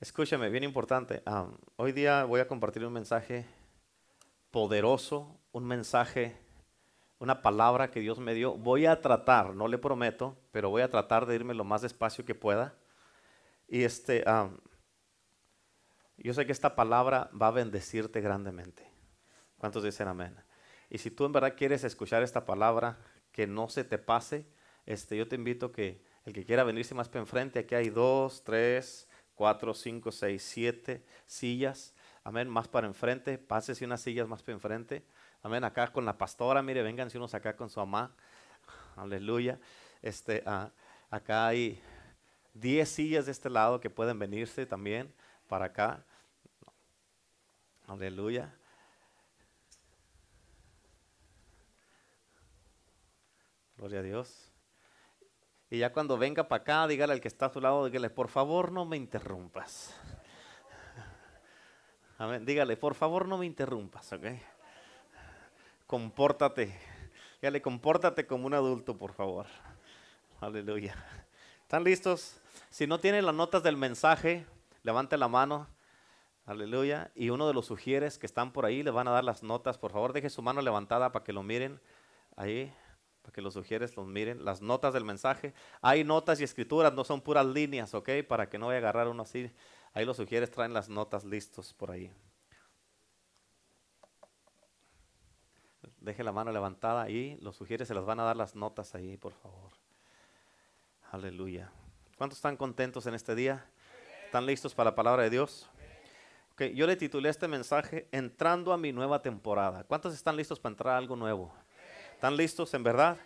Escúchame, bien importante. Hoy día voy a compartir un mensaje poderoso, un mensaje, una palabra que Dios me dio. Voy a tratar, no le prometo, pero voy a tratar de irme lo más despacio que pueda. Y este, yo sé que esta palabra va a bendecirte grandemente. ¿Cuántos dicen amén? Y si tú en verdad quieres escuchar esta palabra, que no se te pase, este, yo te invito que el que quiera venirse más para enfrente, aquí hay dos, tres, cuatro, cinco, seis, siete sillas. Amén, más para enfrente, pásese unas sillas más para enfrente. Amén, acá con la pastora, mire, vénganse unos acá con su mamá. Aleluya. Este, ah, acá hay diez sillas de este lado que pueden venirse también para acá. Aleluya. Gloria a Dios. Y ya cuando venga para acá, dígale al que está a su lado, dígale, por favor no me interrumpas. Amén. Dígale, por favor no me interrumpas, ¿ok? Compórtate. Dígale, compórtate como un adulto, por favor. Aleluya. ¿Están listos? Si no tienen las notas del mensaje, levante la mano. Aleluya. Y uno de los sugieres que están por ahí le van a dar las notas. Por favor, deje su mano levantada para que lo miren. Ahí para que los sugieres los miren, las notas del mensaje. Hay notas y escrituras, no son puras líneas, ¿ok? Para que no vaya a agarrar uno así. Ahí los sugieres traen las notas listos por ahí. Deje la mano levantada ahí, los sugieres se las van a dar las notas ahí, por favor. Aleluya. ¿Cuántos están contentos en este día? ¿Están listos para la palabra de Dios? Okay, yo le titulé este mensaje Entrando a mi nueva temporada. ¿Cuántos están listos para entrar a algo nuevo? ¿Están listos en verdad?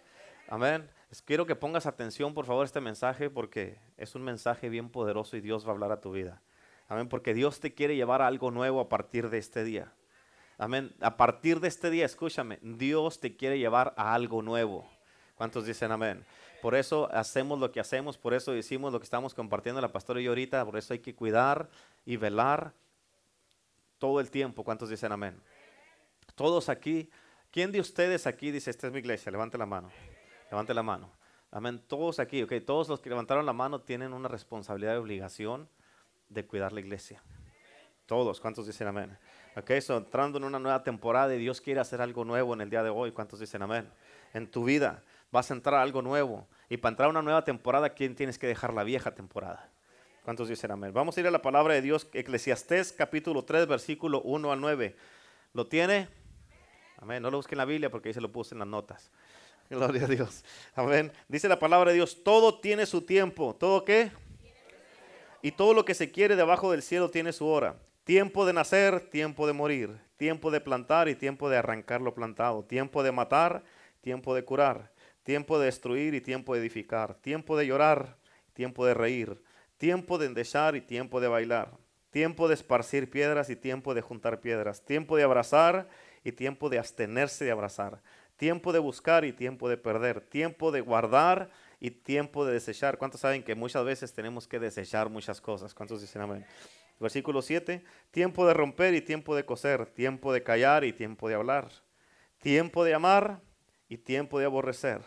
Amén. Quiero que pongas atención, por favor, a este mensaje porque es un mensaje bien poderoso y Dios va a hablar a tu vida. Amén. Porque Dios te quiere llevar a algo nuevo a partir de este día. Amén. A partir de este día, escúchame, Dios te quiere llevar a algo nuevo. ¿Cuántos dicen amén? Por eso hacemos lo que hacemos, por eso decimos lo que estamos compartiendo la pastora y yo ahorita, por eso hay que cuidar y velar todo el tiempo. ¿Cuántos dicen amén? Todos aquí ¿Quién de ustedes aquí dice, esta es mi iglesia? Levante la mano. Levante la mano. Amén. Todos aquí, ok. Todos los que levantaron la mano tienen una responsabilidad y obligación de cuidar la iglesia. Todos. ¿Cuántos dicen amén? Ok, entrando en una nueva temporada y Dios quiere hacer algo nuevo en el día de hoy. ¿Cuántos dicen amén? En tu vida vas a entrar a algo nuevo. Y para entrar a una nueva temporada, ¿quién tienes que dejar la vieja temporada? ¿Cuántos dicen amén? Vamos a ir a la palabra de Dios, Eclesiastés capítulo 3, versículo 1 a 9. ¿Lo tiene? Amén. No lo busquen en la Biblia porque ahí se lo puse en las notas. Gloria a Dios. Amén. Dice la palabra de Dios, todo tiene su tiempo. ¿Todo qué? Y todo lo que se quiere debajo del cielo tiene su hora. Tiempo de nacer, tiempo de morir. Tiempo de plantar y tiempo de arrancar lo plantado. Tiempo de matar, tiempo de curar. Tiempo de destruir y tiempo de edificar. Tiempo de llorar, tiempo de reír. Tiempo de endechar y tiempo de bailar. Tiempo de esparcir piedras y tiempo de juntar piedras. Tiempo de abrazar y tiempo de abstenerse de abrazar, tiempo de buscar y tiempo de perder, tiempo de guardar y tiempo de desechar. ¿Cuántos saben que muchas veces tenemos que desechar muchas cosas? ¿Cuántos dicen amén? Versículo 7, tiempo de romper y tiempo de coser, tiempo de callar y tiempo de hablar, tiempo de amar y tiempo de aborrecer,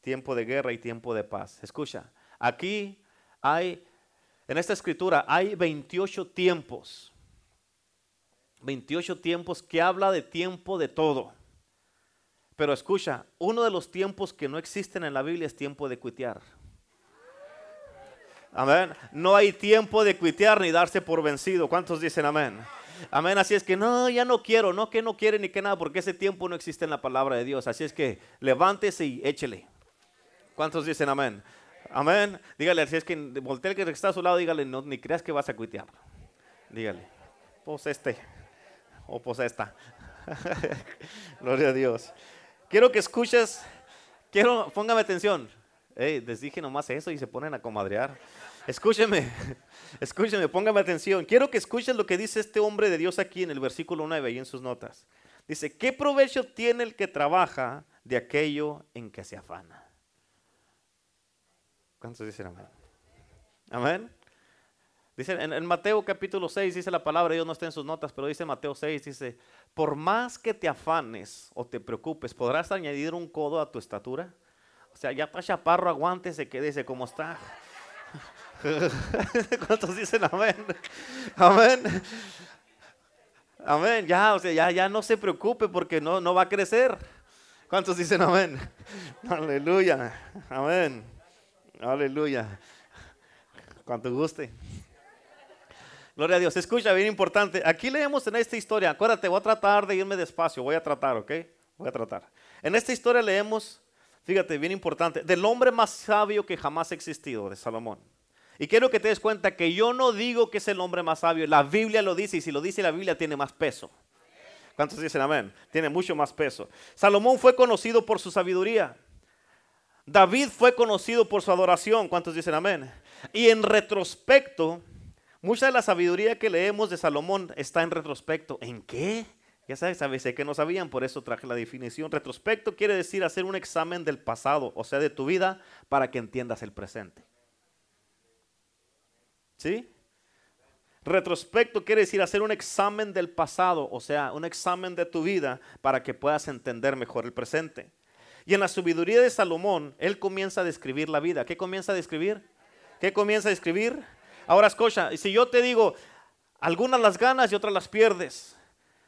tiempo de guerra y tiempo de paz. Escucha, aquí hay, en esta escritura hay 28 tiempos 28 tiempos que habla de tiempo de todo. Pero escucha, uno de los tiempos que no existen en la Biblia es tiempo de cuitear. Amén. No hay tiempo de cuitear ni darse por vencido. ¿Cuántos dicen amén? Amén. Así es que no, ya no quiero, no que no quiere ni que nada, porque ese tiempo no existe en la palabra de Dios. Así es que levántese y échele. ¿Cuántos dicen amén? Amén. Dígale, así es que voltea el que está a su lado, dígale, no, ni creas que vas a cuitear. Dígale, pues este o pues esta. Gloria a Dios. Quiero que escuches, quiero, póngame atención. les dije nomás eso y se ponen a comadrear. Escúcheme, escúcheme, póngame atención. Quiero que escuches lo que dice este hombre de Dios aquí en el versículo 9 y en sus notas. Dice, ¿qué provecho tiene el que trabaja de aquello en que se afana? ¿Cuántos dicen amén? Amén. Dice en, Mateo capítulo 6, dice la palabra, Dios no está en sus notas, pero dice Mateo 6, dice, por más que te afanes o te preocupes, ¿podrás añadir un codo a tu estatura? O sea, ya está chaparro, aguántese, quédese como está. ¿Cuántos dicen amén? Amén. Amén. Ya, o sea, ya, ya no se preocupe porque no, no va a crecer. ¿Cuántos dicen amén? Aleluya. Amén. Aleluya. Cuanto guste. Gloria a Dios. Escucha, bien importante. Aquí leemos en esta historia. Acuérdate, voy a tratar de irme despacio. Voy a tratar, ¿ok? Voy a tratar. En esta historia leemos, fíjate, bien importante, del hombre más sabio que jamás ha existido, de Salomón. Y quiero que te des cuenta que yo no digo que es el hombre más sabio. La Biblia lo dice y si lo dice la Biblia tiene más peso. ¿Cuántos dicen amén? Tiene mucho más peso. Salomón fue conocido por su sabiduría. David fue conocido por su adoración. ¿Cuántos dicen amén? Y en retrospecto, mucha de la sabiduría que leemos de Salomón está en retrospecto. ¿En qué? Ya sabes, a veces que no sabían, por eso traje la definición. Retrospecto quiere decir hacer un examen del pasado, o sea, de tu vida, para que entiendas el presente. ¿Sí? Retrospecto quiere decir hacer un examen del pasado, o sea, un examen de tu vida para que puedas entender mejor el presente. Y en la sabiduría de Salomón, él comienza a describir la vida. ¿Qué comienza a describir? ¿Qué comienza a describir? Ahora escucha, si yo te digo, algunas las ganas y otras las pierdes.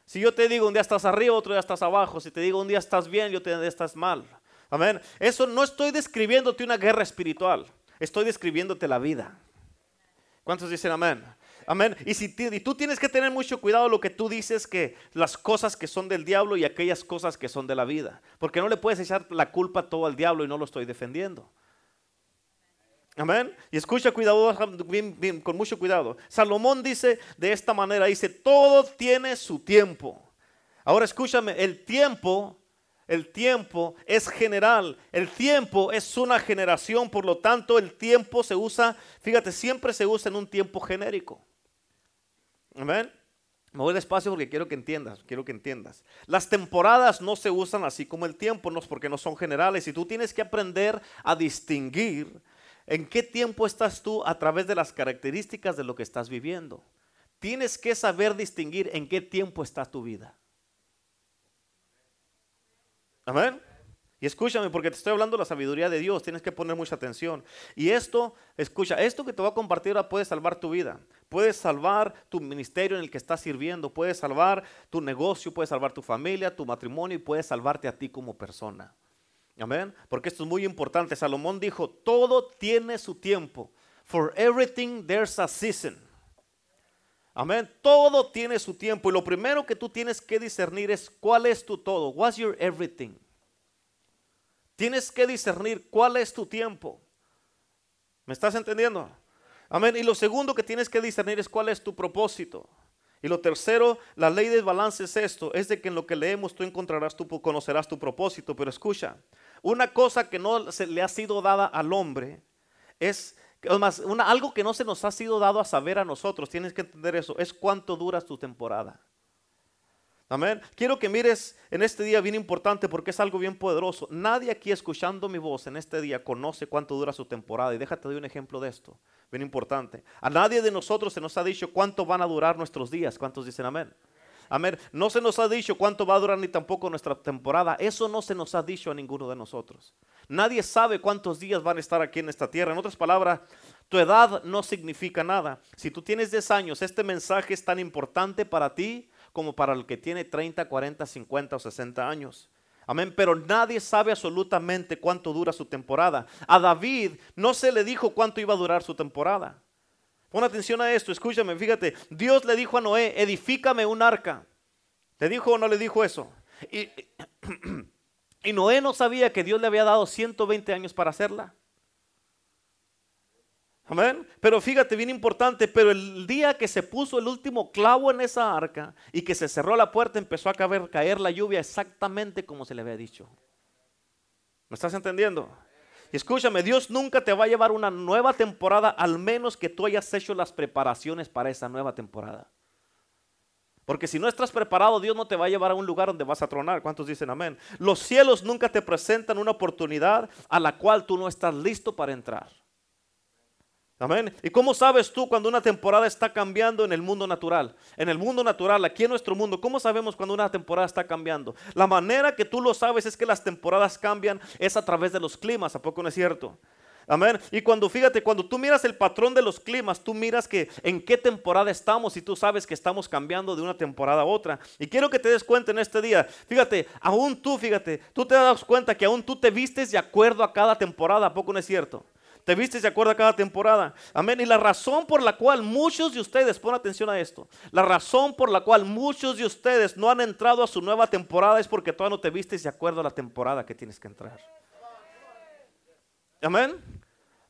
Si yo te digo un día estás arriba, otro día estás abajo. Si te digo un día estás bien y otro día estás mal. Amén. Eso no estoy describiéndote una guerra espiritual. Estoy describiéndote la vida. ¿Cuántos dicen amén? Amén. Y, si y tú tienes que tener mucho cuidado lo que tú dices que las cosas que son del diablo y aquellas cosas que son de la vida. Porque no le puedes echar la culpa todo al diablo y no lo estoy defendiendo. Amén. Y escucha cuidado, con mucho cuidado. Salomón dice de esta manera, dice, todo tiene su tiempo. Ahora escúchame, el tiempo el tiempo es general, el tiempo es una generación, por lo tanto el tiempo se usa, fíjate, siempre se usa en un tiempo genérico. Amén. Me voy despacio porque quiero que entiendas, quiero que entiendas. Las temporadas no se usan así como el tiempo, no porque no son generales y tú tienes que aprender a distinguir en qué tiempo estás tú a través de las características de lo que estás viviendo. Tienes que saber distinguir en qué tiempo está tu vida. Amén. Y escúchame, porque te estoy hablando de la sabiduría de Dios, tienes que poner mucha atención. Y esto, escucha, esto que te voy a compartir ahora puede salvar tu vida, puede salvar tu ministerio en el que estás sirviendo, puede salvar tu negocio, puede salvar tu familia, tu matrimonio y puede salvarte a ti como persona. Amén. Porque esto es muy importante. Salomón dijo, todo tiene su tiempo. For everything there's a season. Amén. Todo tiene su tiempo. Y lo primero que tú tienes que discernir es cuál es tu todo. What's your everything? Tienes que discernir cuál es tu tiempo. ¿Me estás entendiendo? Amén. Y lo segundo que tienes que discernir es cuál es tu propósito. Y lo tercero, la ley del balance es esto, es de que en lo que leemos tú encontrarás, tú conocerás tu propósito. Pero escucha, una cosa que no se le ha sido dada al hombre es algo que no se nos ha sido dado a saber a nosotros, tienes que entender eso, es cuánto dura tu temporada. Amén. Quiero que mires en este día bien importante porque es algo bien poderoso. Nadie aquí escuchando mi voz en este día conoce cuánto dura su temporada. Y déjate de un ejemplo de esto, bien importante. A nadie de nosotros se nos ha dicho cuánto van a durar nuestros días. ¿Cuántos dicen amén? Amén. No se nos ha dicho cuánto va a durar ni tampoco nuestra temporada. Eso no se nos ha dicho a ninguno de nosotros. Nadie sabe cuántos días van a estar aquí en esta tierra. En otras palabras, tu edad no significa nada. Si tú tienes 10 años, este mensaje es tan importante para ti como para el que tiene 30, 40, 50 o 60 años. Amén, pero nadie sabe absolutamente cuánto dura su temporada. A David no se le dijo cuánto iba a durar su temporada. Pon atención a esto, escúchame, fíjate. Dios le dijo a Noé, edifícame un arca. ¿Le dijo o no le dijo eso? Y, Noé no sabía que Dios le había dado 120 años para hacerla. Amén. Pero fíjate, bien importante, pero el día que se puso el último clavo en esa arca y que se cerró la puerta, empezó a caer, caer la lluvia exactamente como se le había dicho. ¿Me estás entendiendo? Escúchame, Dios nunca te va a llevar una nueva temporada al menos que tú hayas hecho las preparaciones para esa nueva temporada. Porque si no estás preparado, Dios no te va a llevar a un lugar donde vas a tronar. ¿Cuántos dicen amén? Los cielos nunca te presentan una oportunidad a la cual tú no estás listo para entrar. Amén. ¿Y cómo sabes tú cuando una temporada está cambiando en el mundo natural? En el mundo natural, aquí en nuestro mundo, ¿cómo sabemos cuando una temporada está cambiando? La manera que tú lo sabes es que las temporadas cambian es a través de los climas, ¿a poco no es cierto? Amén. Y cuando fíjate, cuando tú miras el patrón de los climas, tú miras que en qué temporada estamos y tú sabes que estamos cambiando de una temporada a otra. Y quiero que te des cuenta en este día. Fíjate, aún tú, fíjate, tú te das cuenta que aún tú te vistes de acuerdo a cada temporada. ¿A poco no es cierto? Te vistes de acuerdo a cada temporada. Amén. Y la razón por la cual muchos de ustedes, pon atención a esto, la razón por la cual muchos de ustedes no han entrado a su nueva temporada es porque todavía no te vistes de acuerdo a la temporada que tienes que entrar. Amén.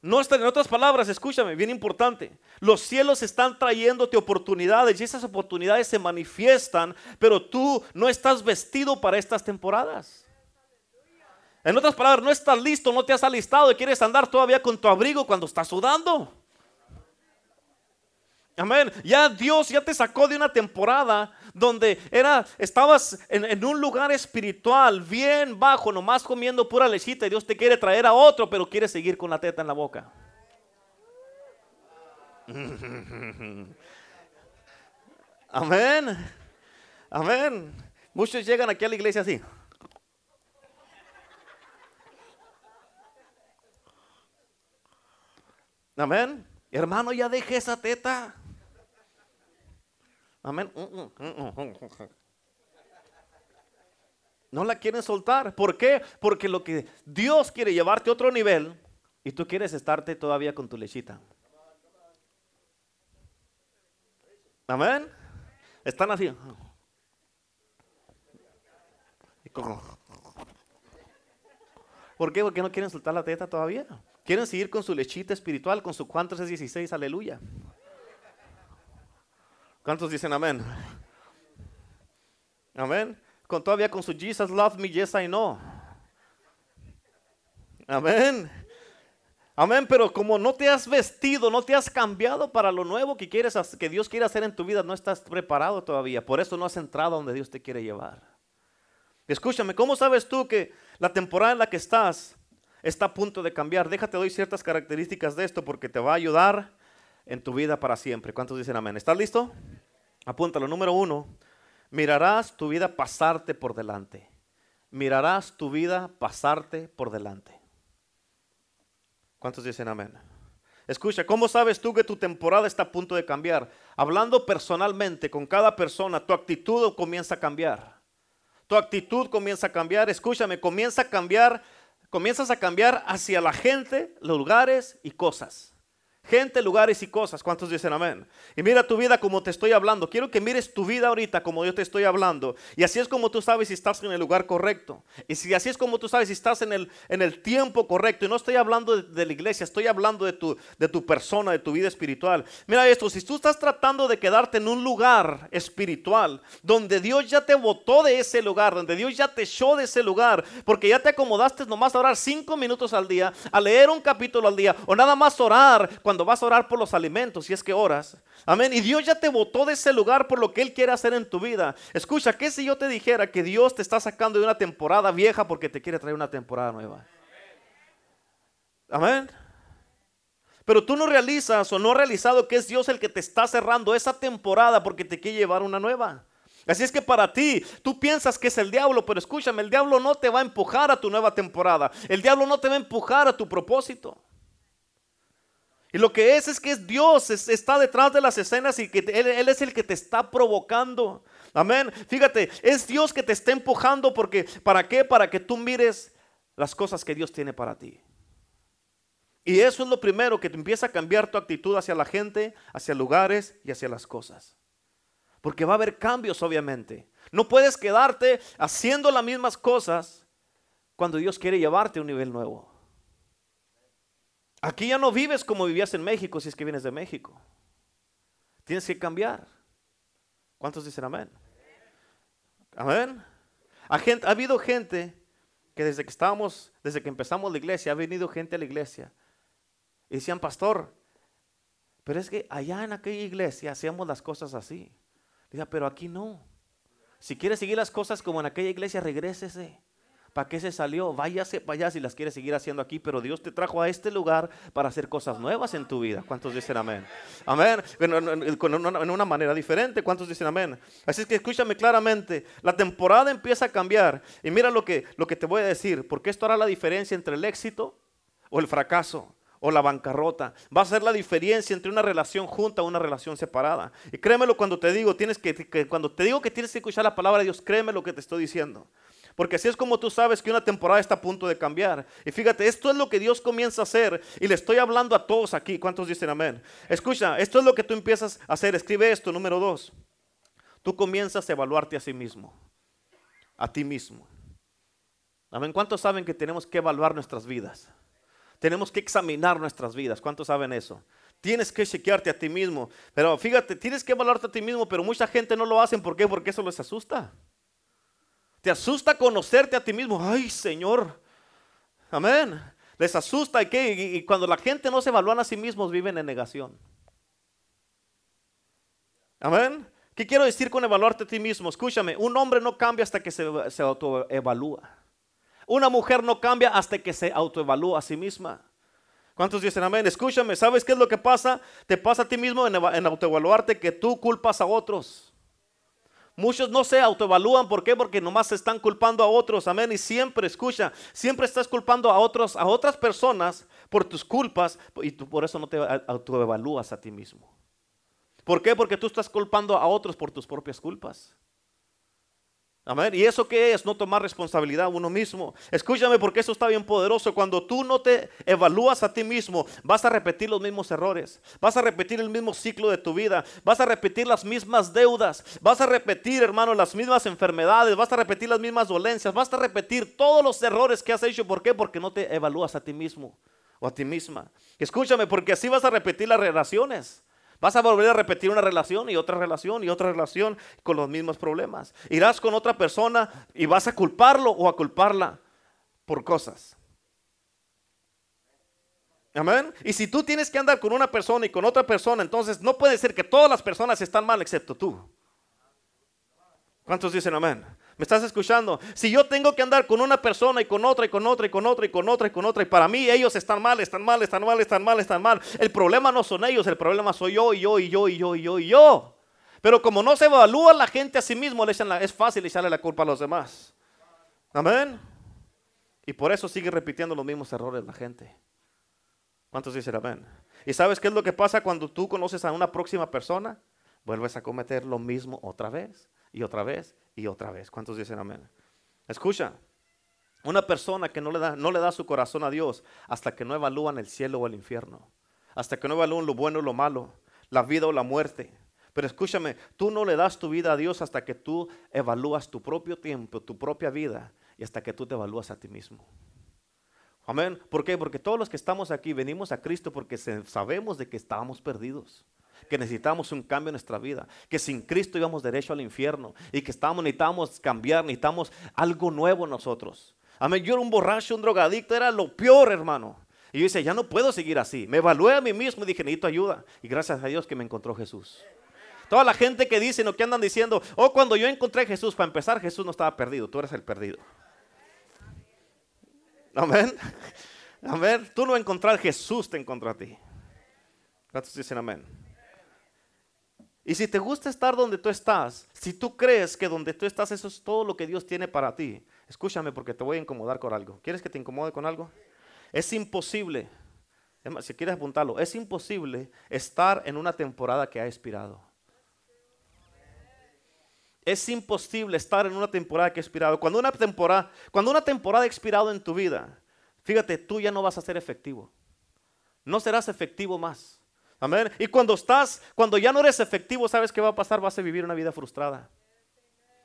No está, en otras palabras, escúchame, bien importante. Los cielos están trayéndote oportunidades y esas oportunidades se manifiestan, pero tú no estás vestido para estas temporadas. En otras palabras, no estás listo, no te has alistado y quieres andar todavía con tu abrigo cuando estás sudando. Amén. Ya Dios ya te sacó de una temporada donde era, estabas en, un lugar espiritual bien bajo, nomás comiendo pura lechita y Dios te quiere traer a otro, pero quiere seguir con la teta en la boca. Amén. Amén. Muchos llegan aquí a la iglesia así. Amén. Hermano, ya deje esa teta. Amén. No la quieren soltar. ¿Por qué? Porque lo que Dios quiere llevarte a otro nivel y tú quieres estarte todavía con tu lechita. Amén. Están así. ¿Por qué? Porque no quieren soltar la teta todavía. Quieren seguir con su lechita espiritual, con su cuántos es 16, aleluya. ¿Cuántos dicen amén? Amén. Con todavía con su Jesus love me, yes I know. Amén. Amén, pero como no te has vestido, no te has cambiado para lo nuevo que quieres que Dios quiere hacer en tu vida, no estás preparado todavía. Por eso no has entrado donde Dios te quiere llevar. Escúchame, ¿cómo sabes tú que la temporada en la que estás está a punto de cambiar? Déjate doy ciertas características de esto porque te va a ayudar en tu vida para siempre. ¿Cuántos dicen amén? ¿Estás listo? Apúntalo. Número uno, mirarás tu vida pasarte por delante. Mirarás tu vida pasarte por delante. ¿Cuántos dicen amén? Escucha, ¿cómo sabes tú que tu temporada está a punto de cambiar? Hablando personalmente con cada persona, tu actitud comienza a cambiar. Tu actitud comienza a cambiar. Escúchame, comienza a cambiar, comienzas a cambiar hacia la gente, lugares y cosas. Gente, lugares y cosas. ¿Cuántos dicen amén? Y mira tu vida como te estoy hablando. Quiero que mires tu vida ahorita como yo te estoy hablando. Y así es como tú sabes si estás en el lugar correcto. Y si así es como tú sabes si estás en el, en el tiempo correcto. Y no estoy hablando de, la iglesia, estoy hablando de tu, de tu persona, de tu vida espiritual. Mira esto, si tú estás tratando de quedarte en un lugar espiritual donde Dios ya te botó de ese lugar, donde Dios ya te echó de ese lugar, porque ya te acomodaste nomás a orar cinco minutos al día, a leer un capítulo al día, o nada más orar cuando vas a orar por los alimentos, si es que oras. Amén. Y Dios ya te botó de ese lugar por lo que Él quiere hacer en tu vida. Escucha, ¿qué si yo te dijera que Dios te está sacando de una temporada vieja porque te quiere traer una temporada nueva? Amén. Pero tú no realizas o no has realizado que es Dios el que te está cerrando esa temporada porque te quiere llevar una nueva. Así es que para ti, tú piensas que es el diablo, pero escúchame, el diablo no te va a empujar a tu nueva temporada. El diablo no te va a empujar a tu propósito. Y lo que es es que es Dios, está detrás de las escenas y que él, él, es el que te está provocando. Amén. Fíjate, es Dios que te está empujando porque ¿para qué? Para que tú mires las cosas que Dios tiene para ti. Y eso es lo primero que te empieza a cambiar tu actitud hacia la gente, hacia lugares y hacia las cosas. Porque va a haber cambios, obviamente. No puedes quedarte haciendo las mismas cosas cuando Dios quiere llevarte a un nivel nuevo. Aquí ya no vives como vivías en México si es que vienes de México. Tienes que cambiar. ¿Cuántos dicen amén? Amén. Ha, ha habido gente que desde que estábamos, desde que empezamos la iglesia, ha venido gente a la iglesia y decían, pastor, pero es que allá en aquella iglesia hacíamos las cosas así. Dice, pero aquí no. Si quieres seguir las cosas como en aquella iglesia, regrésese. ¿Para qué se salió? Váyase para allá si las quiere seguir haciendo aquí, pero Dios te trajo a este lugar para hacer cosas nuevas en tu vida. ¿Cuántos dicen amén? Amén. En una manera diferente. ¿Cuántos dicen amén? Así que escúchame claramente. La temporada empieza a cambiar. Y mira lo que, lo que te voy a decir, porque esto hará la diferencia entre el éxito o el fracaso, o la bancarrota. Va a ser la diferencia entre una relación junta o una relación separada. Y créemelo cuando te digo, tienes que, que, cuando te digo que tienes que escuchar la palabra de Dios, créeme lo que te estoy diciendo. Porque así es como tú sabes que una temporada está a punto de cambiar. Y fíjate, esto es lo que Dios comienza a hacer. Y le estoy hablando a todos aquí. ¿Cuántos dicen amén? Escucha, esto es lo que tú empiezas a hacer. Escribe esto, número dos. Tú comienzas a evaluarte a sí mismo. A ti mismo. Amén. ¿Cuántos saben que tenemos que evaluar nuestras vidas? Tenemos que examinar nuestras vidas. ¿Cuántos saben eso? Tienes que chequearte a ti mismo. Pero fíjate, tienes que evaluarte a ti mismo, pero mucha gente no lo hace. ¿Por qué? Porque eso les asusta. Te asusta conocerte a ti mismo. Ay, Señor. Amén. Les asusta y, que, y cuando la gente no se evalúa a sí mismos, viven en negación. Amén. ¿Qué quiero decir con evaluarte a ti mismo? Escúchame, un hombre no cambia hasta que se, se autoevalúa. Una mujer no cambia hasta que se autoevalúa a sí misma. ¿Cuántos dicen amén? Escúchame, ¿sabes qué es lo que pasa? Te pasa a ti mismo en, en autoevaluarte que tú culpas a otros. Muchos no se autoevalúan, ¿por qué? Porque nomás se están culpando a otros, amén. Y siempre, escucha, siempre estás culpando a otros, a otras personas por tus culpas y tú por eso no te autoevalúas a ti mismo. ¿Por qué? Porque tú estás culpando a otros por tus propias culpas. ¿Y eso qué es? No tomar responsabilidad uno mismo. Escúchame porque eso está bien poderoso. Cuando tú no te evalúas a ti mismo, vas a repetir los mismos errores. Vas a repetir el mismo ciclo de tu vida. Vas a repetir las mismas deudas. Vas a repetir, hermano, las mismas enfermedades. Vas a repetir las mismas dolencias. Vas a repetir todos los errores que has hecho. ¿Por qué? Porque no te evalúas a ti mismo o a ti misma. Escúchame porque así vas a repetir las relaciones. Vas a volver a repetir una relación y otra relación y otra relación con los mismos problemas. Irás con otra persona y vas a culparlo o a culparla por cosas. Amén. Y si tú tienes que andar con una persona y con otra persona, entonces no puede ser que todas las personas están mal excepto tú. ¿Cuántos dicen amén? ¿Me estás escuchando? Si yo tengo que andar con una persona y con otra y con otra y con otra y con otra y con otra y para mí ellos están mal, están mal, están mal, están mal, están mal. El problema no son ellos, el problema soy yo y yo y yo y yo y yo y yo. Pero como no se evalúa la gente a sí mismo, le es fácil echarle la culpa a los demás. Amén. Y por eso sigue repitiendo los mismos errores la gente. ¿Cuántos dicen amén? ¿Y sabes qué es lo que pasa cuando tú conoces a una próxima persona? Vuelves a cometer lo mismo otra vez y otra vez y otra vez. ¿Cuántos dicen amén? Escucha, una persona que no le, da, no le da su corazón a Dios hasta que no evalúan el cielo o el infierno, hasta que no evalúan lo bueno o lo malo, la vida o la muerte. Pero escúchame, tú no le das tu vida a Dios hasta que tú evalúas tu propio tiempo, tu propia vida y hasta que tú te evalúas a ti mismo. Amén. ¿Por qué? Porque todos los que estamos aquí venimos a Cristo porque sabemos de que estábamos perdidos que necesitamos un cambio en nuestra vida, que sin Cristo íbamos derecho al infierno y que estamos, necesitamos cambiar, necesitamos algo nuevo en nosotros. Amén, yo era un borracho, un drogadicto, era lo peor, hermano. Y yo decía, ya no puedo seguir así. Me evalué a mí mismo y dije, necesito ayuda. Y gracias a Dios que me encontró Jesús. Toda la gente que dice o que andan diciendo, oh, cuando yo encontré Jesús, para empezar, Jesús no estaba perdido, tú eres el perdido. Amén. Amén. Tú no encontrar Jesús te encontró a ti. ¿Cuántos dicen amén? Y si te gusta estar donde tú estás, si tú crees que donde tú estás eso es todo lo que Dios tiene para ti, escúchame porque te voy a incomodar con algo. ¿Quieres que te incomode con algo? Es imposible, si quieres apuntarlo, es imposible estar en una temporada que ha expirado. Es imposible estar en una temporada que ha expirado. Cuando una temporada, cuando una temporada ha expirado en tu vida, fíjate, tú ya no vas a ser efectivo. No serás efectivo más. Amén. Y cuando estás, cuando ya no eres efectivo, ¿sabes qué va a pasar? Vas a vivir una vida frustrada.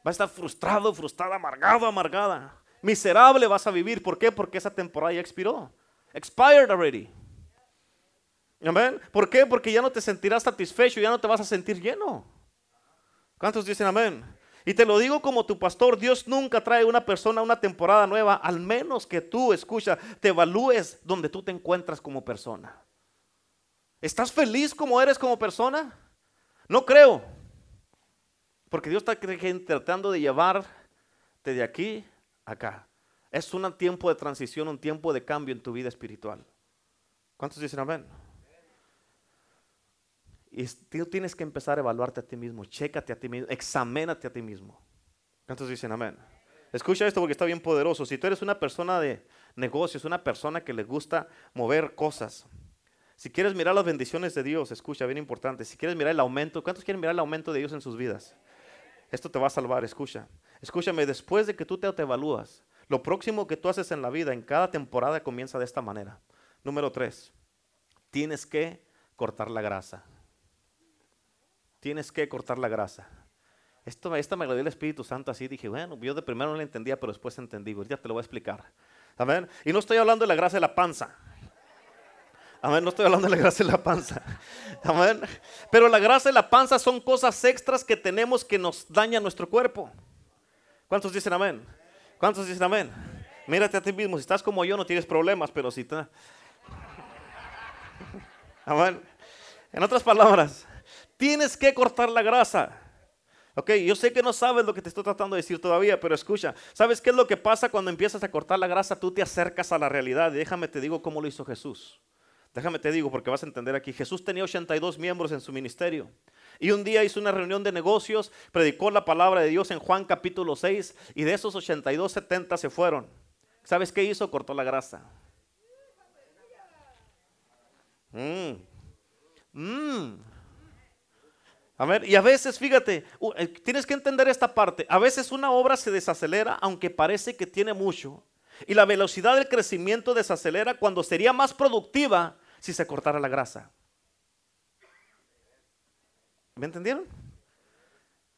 Vas a estar frustrado, frustrada, amargado, amargada. Miserable vas a vivir. ¿Por qué? Porque esa temporada ya expiró. Expired already. Amén. ¿Por qué? Porque ya no te sentirás satisfecho, ya no te vas a sentir lleno. ¿Cuántos dicen amén? Y te lo digo como tu pastor, Dios nunca trae una persona una temporada nueva, al menos que tú, escucha, te evalúes donde tú te encuentras como persona. ¿Estás feliz como eres como persona? No creo. Porque Dios está tratando de llevarte de aquí a acá. Es un tiempo de transición, un tiempo de cambio en tu vida espiritual. ¿Cuántos dicen amén? Y tú tienes que empezar a evaluarte a ti mismo, chécate a ti mismo, examénate a ti mismo. ¿Cuántos dicen amén? Escucha esto porque está bien poderoso. Si tú eres una persona de negocios, una persona que le gusta mover cosas, Si quieres mirar las bendiciones de Dios, escucha, bien importante. Si quieres mirar el aumento, ¿cuántos quieren mirar el aumento de Dios en sus vidas? Esto te va a salvar, escucha. Escúchame, después de que tú te evalúas, lo próximo que tú haces en la vida, en cada temporada, comienza de esta manera. Número tres, tienes que cortar la grasa. Tienes que cortar la grasa. Esto, esta me lo dio el Espíritu Santo así. Dije, bueno, yo de primero no la entendía, pero después entendí. Ya te lo voy a explicar. Amén. Y no estoy hablando de la grasa de la panza. Amén. No estoy hablando de la grasa de la panza. Amén. Pero la grasa de la panza son cosas extras que tenemos que nos dañan nuestro cuerpo. ¿Cuántos dicen amén? ¿Cuántos dicen amén? Mírate a ti mismo. Si estás como yo, no tienes problemas, pero si está. Amén. En otras palabras, tienes que cortar la grasa. Ok, yo sé que no sabes lo que te estoy tratando de decir todavía, pero escucha, ¿sabes qué es lo que pasa cuando empiezas a cortar la grasa? Tú te acercas a la realidad. déjame te digo cómo lo hizo Jesús. Déjame te digo porque vas a entender aquí. Jesús tenía 82 miembros en su ministerio. Y un día hizo una reunión de negocios, predicó la palabra de Dios en Juan capítulo 6 y de esos 82, 70 se fueron. ¿Sabes qué hizo? Cortó la grasa. Mmm. Mmm. A ver, y a veces, fíjate, eh, tienes que entender esta parte. A veces una obra se desacelera aunque parece que tiene mucho. Y la velocidad del crecimiento desacelera cuando sería más productiva si se cortara la grasa. ¿Me entendieron?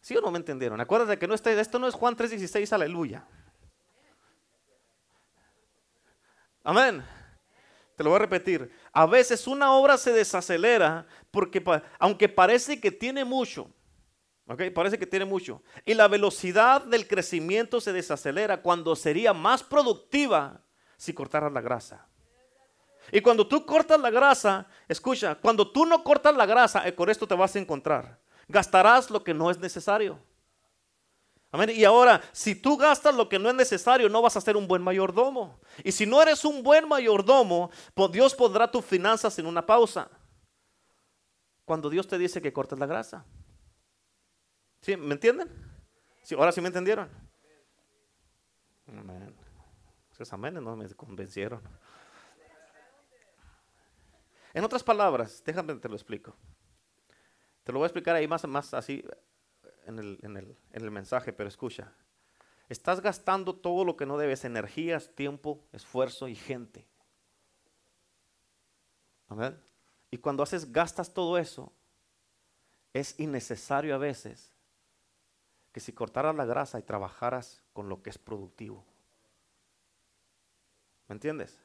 ¿Sí o no me entendieron? Acuérdate que no esto no es Juan 3:16, aleluya. Amén. Te lo voy a repetir. A veces una obra se desacelera porque aunque parece que tiene mucho. Parece que tiene mucho. Y la velocidad del crecimiento se desacelera cuando sería más productiva si cortaras la grasa. Y cuando tú cortas la grasa, escucha, cuando tú no cortas la grasa, eh, con esto te vas a encontrar. Gastarás lo que no es necesario. Amén. Y ahora, si tú gastas lo que no es necesario, no vas a ser un buen mayordomo. Y si no eres un buen mayordomo, Dios pondrá tus finanzas en una pausa. Cuando Dios te dice que cortes la grasa. ¿Sí? ¿Me entienden? ¿Ahora sí me entendieron? Amén. Aménes no me convencieron. En otras palabras, déjame te lo explico. Te lo voy a explicar ahí más, más así en el, en el mensaje, pero escucha. Estás gastando todo lo que no debes, energías, tiempo, esfuerzo y gente. Amén. Y cuando haces, gastas todo eso, es innecesario a veces que si cortaras la grasa y trabajaras con lo que es productivo. ¿Me entiendes?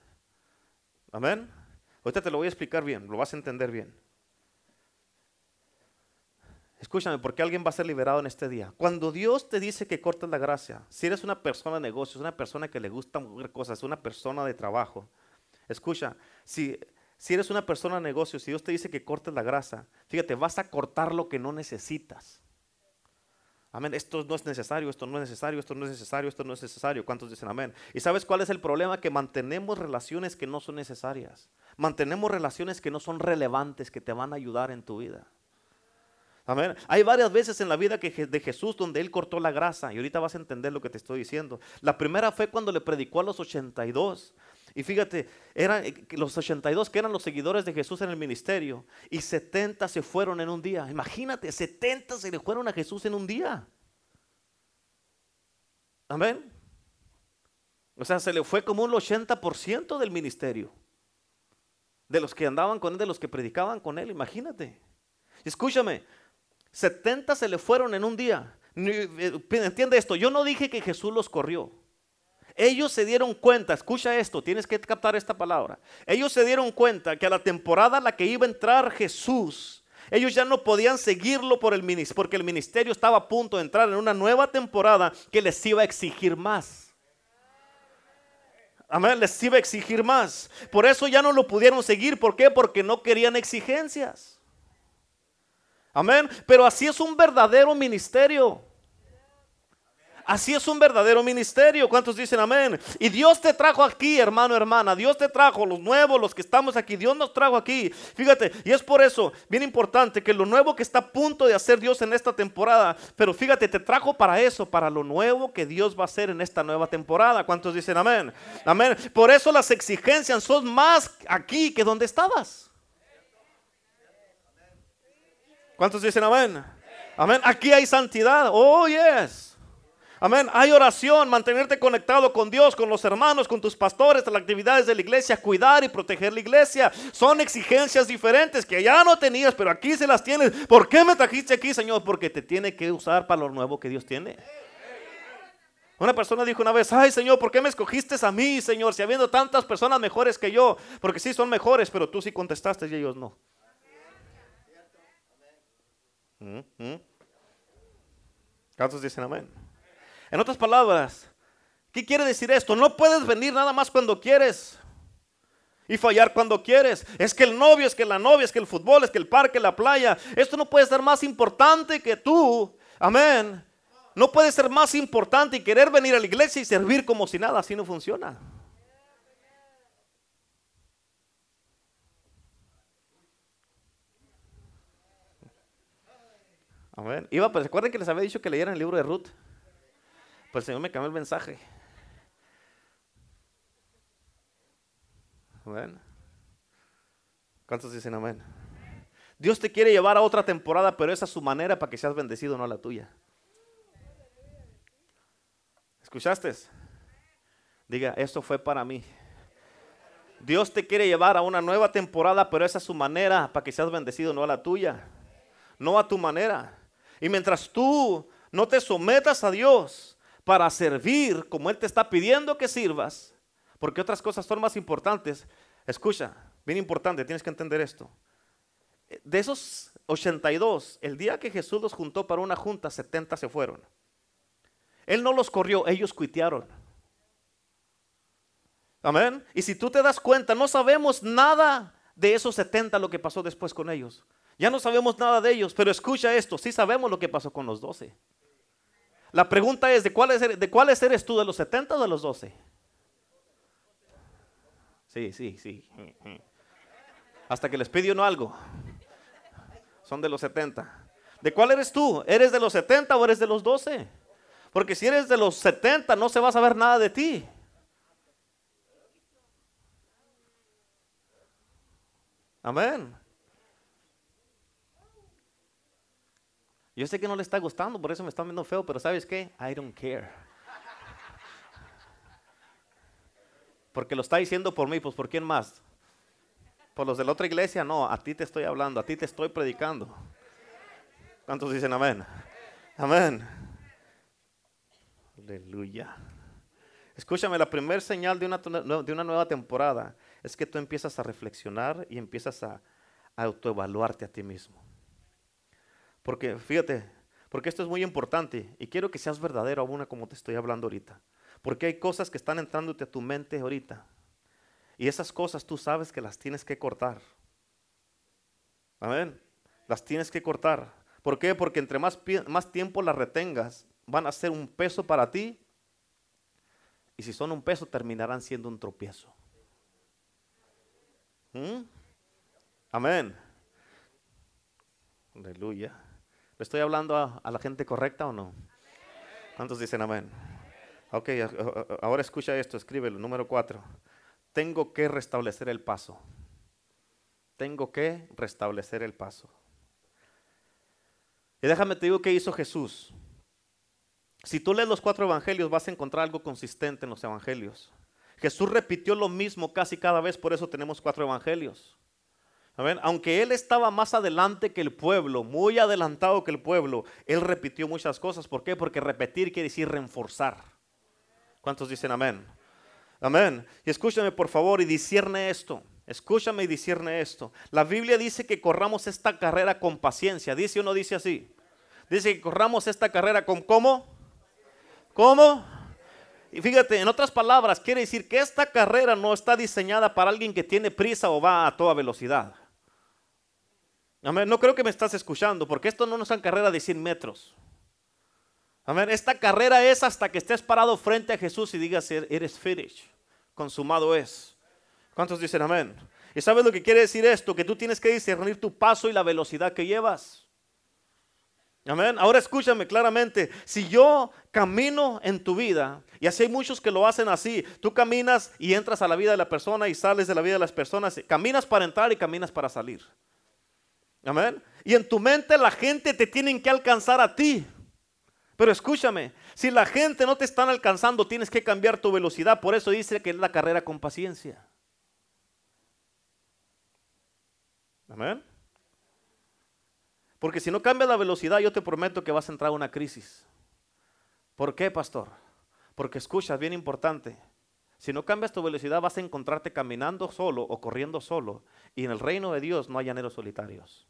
Amén. Ahorita te lo voy a explicar bien, lo vas a entender bien. Escúchame, porque alguien va a ser liberado en este día. Cuando Dios te dice que cortes la gracia, si eres una persona de negocios, una persona que le gusta cosas, una persona de trabajo, escucha, si, si eres una persona de negocios, si Dios te dice que cortes la grasa, fíjate, vas a cortar lo que no necesitas. Amén. Esto no es necesario, esto no es necesario, esto no es necesario, esto no es necesario. ¿Cuántos dicen amén? ¿Y sabes cuál es el problema? Que mantenemos relaciones que no son necesarias. Mantenemos relaciones que no son relevantes, que te van a ayudar en tu vida. Amén. Hay varias veces en la vida de Jesús donde Él cortó la grasa y ahorita vas a entender lo que te estoy diciendo. La primera fue cuando le predicó a los 82. Y fíjate, eran eh, los 82 que eran los seguidores de Jesús en el ministerio y 70 se fueron en un día. Imagínate, 70 se le fueron a Jesús en un día. Amén. O sea, se le fue como un 80% del ministerio. De los que andaban con él, de los que predicaban con él, imagínate. Escúchame, 70 se le fueron en un día. Eh, entiende esto, yo no dije que Jesús los corrió. Ellos se dieron cuenta, escucha esto, tienes que captar esta palabra. Ellos se dieron cuenta que a la temporada a la que iba a entrar Jesús, ellos ya no podían seguirlo por el porque el ministerio estaba a punto de entrar en una nueva temporada que les iba a exigir más. Amén, les iba a exigir más. Por eso ya no lo pudieron seguir. ¿Por qué? Porque no querían exigencias. Amén. Pero así es un verdadero ministerio. Así es un verdadero ministerio. ¿Cuántos dicen amén? Y Dios te trajo aquí, hermano, hermana. Dios te trajo, los nuevos, los que estamos aquí. Dios nos trajo aquí. Fíjate, y es por eso bien importante que lo nuevo que está a punto de hacer Dios en esta temporada, pero fíjate, te trajo para eso, para lo nuevo que Dios va a hacer en esta nueva temporada. ¿Cuántos dicen amén? Amén. Por eso las exigencias son más aquí que donde estabas. ¿Cuántos dicen amén? Amén. Aquí hay santidad. Oh, yes. Amén. Hay oración, mantenerte conectado con Dios, con los hermanos, con tus pastores, las actividades de la iglesia, cuidar y proteger la iglesia. Son exigencias diferentes que ya no tenías, pero aquí se las tienes. ¿Por qué me trajiste aquí, Señor? Porque te tiene que usar para lo nuevo que Dios tiene. Una persona dijo una vez, ay Señor, ¿por qué me escogiste a mí, Señor? Si habiendo tantas personas mejores que yo, porque sí son mejores, pero tú sí contestaste y ellos no. ¿Mm? ¿Mm? ¿Cuántos dicen amén? En otras palabras, ¿qué quiere decir esto? No puedes venir nada más cuando quieres y fallar cuando quieres. Es que el novio, es que la novia, es que el fútbol, es que el parque, la playa. Esto no puede ser más importante que tú. Amén. No puede ser más importante y querer venir a la iglesia y servir como si nada. Así no funciona. Amén. Iba, pues recuerden que les había dicho que leyeran el libro de Ruth. Pues el Señor me cambió el mensaje. Amén. ¿Cuántos dicen amén? Dios te quiere llevar a otra temporada, pero esa es su manera para que seas bendecido, no la tuya. ¿Escuchaste? Diga, esto fue para mí. Dios te quiere llevar a una nueva temporada, pero esa es su manera para que seas bendecido, no a la tuya. No a tu manera. Y mientras tú no te sometas a Dios, para servir como Él te está pidiendo que sirvas, porque otras cosas son más importantes. Escucha, bien importante, tienes que entender esto. De esos 82, el día que Jesús los juntó para una junta, 70 se fueron. Él no los corrió, ellos cuitearon. Amén. Y si tú te das cuenta, no sabemos nada de esos 70 lo que pasó después con ellos. Ya no sabemos nada de ellos, pero escucha esto, sí sabemos lo que pasó con los 12. La pregunta es, ¿de cuáles, eres, ¿de cuáles eres tú? ¿De los 70 o de los 12? Sí, sí, sí. Hasta que les pide uno algo. Son de los 70. ¿De cuál eres tú? ¿Eres de los 70 o eres de los 12? Porque si eres de los 70 no se va a saber nada de ti. Amén. Yo sé que no le está gustando, por eso me están viendo feo, pero ¿sabes qué? I don't care. Porque lo está diciendo por mí, pues ¿por quién más? ¿Por los de la otra iglesia? No, a ti te estoy hablando, a ti te estoy predicando. ¿Cuántos dicen amén? Amén. Aleluya. Escúchame, la primera señal de una, de una, nueva temporada es que tú empiezas a reflexionar y empiezas a autoevaluarte a ti mismo. Porque fíjate, porque esto es muy importante y quiero que seas verdadero aún como te estoy hablando ahorita. Porque hay cosas que están entrándote a tu mente ahorita. Y esas cosas tú sabes que las tienes que cortar. Amén. Las tienes que cortar. ¿Por qué? Porque entre más, tiempo las retengas, van a ser un peso para ti. Y si son un peso, terminarán siendo un tropiezo. ¿Mm? Amén. Aleluya. ¿Le estoy hablando a, la gente correcta o no? ¿Cuántos dicen amén? Ok, ahora escucha esto, escríbelo, número cuatro. Tengo que restablecer el paso. Tengo que restablecer el paso. Y déjame te digo qué hizo Jesús. Si tú lees los cuatro evangelios vas a encontrar algo consistente en los evangelios. Jesús repitió lo mismo casi cada vez, por eso tenemos cuatro evangelios. Aunque él estaba más adelante que el pueblo, muy adelantado que el pueblo, él repitió muchas cosas. ¿Por qué? Porque repetir quiere decir reforzar. ¿Cuántos dicen amén? Amén. Y escúchame por favor y discierne esto. Escúchame y discierne esto. La Biblia dice que corramos esta carrera con paciencia. ¿Dice o no dice así? Dice que corramos esta carrera con cómo? ¿Cómo? Y fíjate, en otras palabras, quiere decir que esta carrera no está diseñada para alguien que tiene prisa o va a toda velocidad. No creo que me estás escuchando, porque esto no es una carrera de 100 metros. Amén. Esta carrera es hasta que estés parado frente a Jesús y digas, er-, eres finished, consumado es. ¿Cuántos dicen amén? ¿Y sabes lo que quiere decir esto? Que tú tienes que discernir tu paso y la velocidad que llevas. Amén. Ahora escúchame claramente. Si yo camino en tu vida, y así hay muchos que lo hacen así, tú caminas y entras a la vida de la persona y sales de la vida de las personas, caminas para entrar y caminas para salir. Amén. Y en tu mente la gente te tienen que alcanzar a ti. Pero escúchame, si la gente no te están alcanzando, tienes que cambiar tu velocidad. Por eso dice que es la carrera con paciencia. Amén. Porque si no cambias la velocidad, yo te prometo que vas a entrar a una crisis. ¿Por qué, pastor? Porque escucha, es bien importante. Si no cambias tu velocidad, vas a encontrarte caminando solo o corriendo solo. Y en el reino de Dios no hay llaneros solitarios.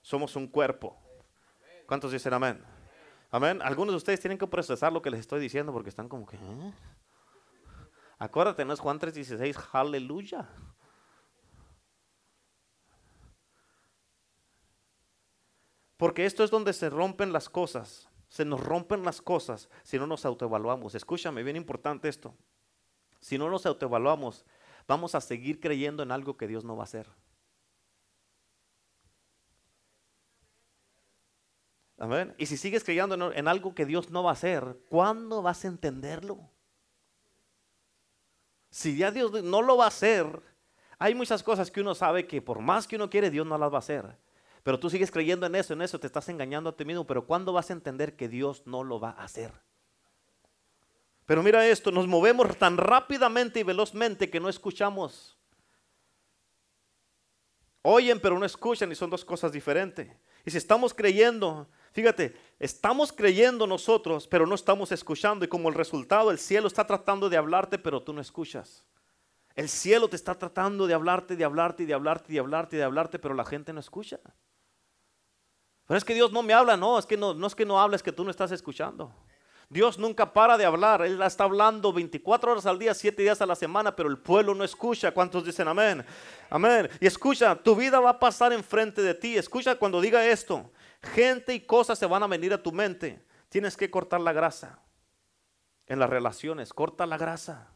Somos un cuerpo. ¿Cuántos dicen amén? Amén. Algunos de ustedes tienen que procesar lo que les estoy diciendo porque están como que... ¿eh? Acuérdate, no es Juan 3:16, aleluya. Porque esto es donde se rompen las cosas. Se nos rompen las cosas si no nos autoevaluamos. Escúchame, bien importante esto. Si no nos autoevaluamos, vamos a seguir creyendo en algo que Dios no va a hacer. Amén. Y si sigues creyendo en, algo que Dios no va a hacer, ¿cuándo vas a entenderlo? Si ya Dios no lo va a hacer, hay muchas cosas que uno sabe que por más que uno quiere, Dios no las va a hacer. Pero tú sigues creyendo en eso, en eso, te estás engañando a ti mismo. Pero ¿cuándo vas a entender que Dios no lo va a hacer? Pero mira esto, nos movemos tan rápidamente y velozmente que no escuchamos. Oyen, pero no escuchan y son dos cosas diferentes. Y si estamos creyendo, fíjate, estamos creyendo nosotros, pero no estamos escuchando. Y como el resultado, el cielo está tratando de hablarte, pero tú no escuchas. El cielo te está tratando de hablarte, de hablarte, de hablarte, de hablarte, de hablarte, pero la gente no escucha. Pero es que Dios no me habla, no, es que no, no es que no habla, es que tú no estás escuchando. Dios nunca para de hablar. Él está hablando 24 horas al día, 7 días a la semana, pero el pueblo no escucha. ¿Cuántos dicen amén? Amén. Y escucha, tu vida va a pasar enfrente de ti. Escucha cuando diga esto. Gente y cosas se van a venir a tu mente. Tienes que cortar la grasa. En las relaciones, corta la grasa.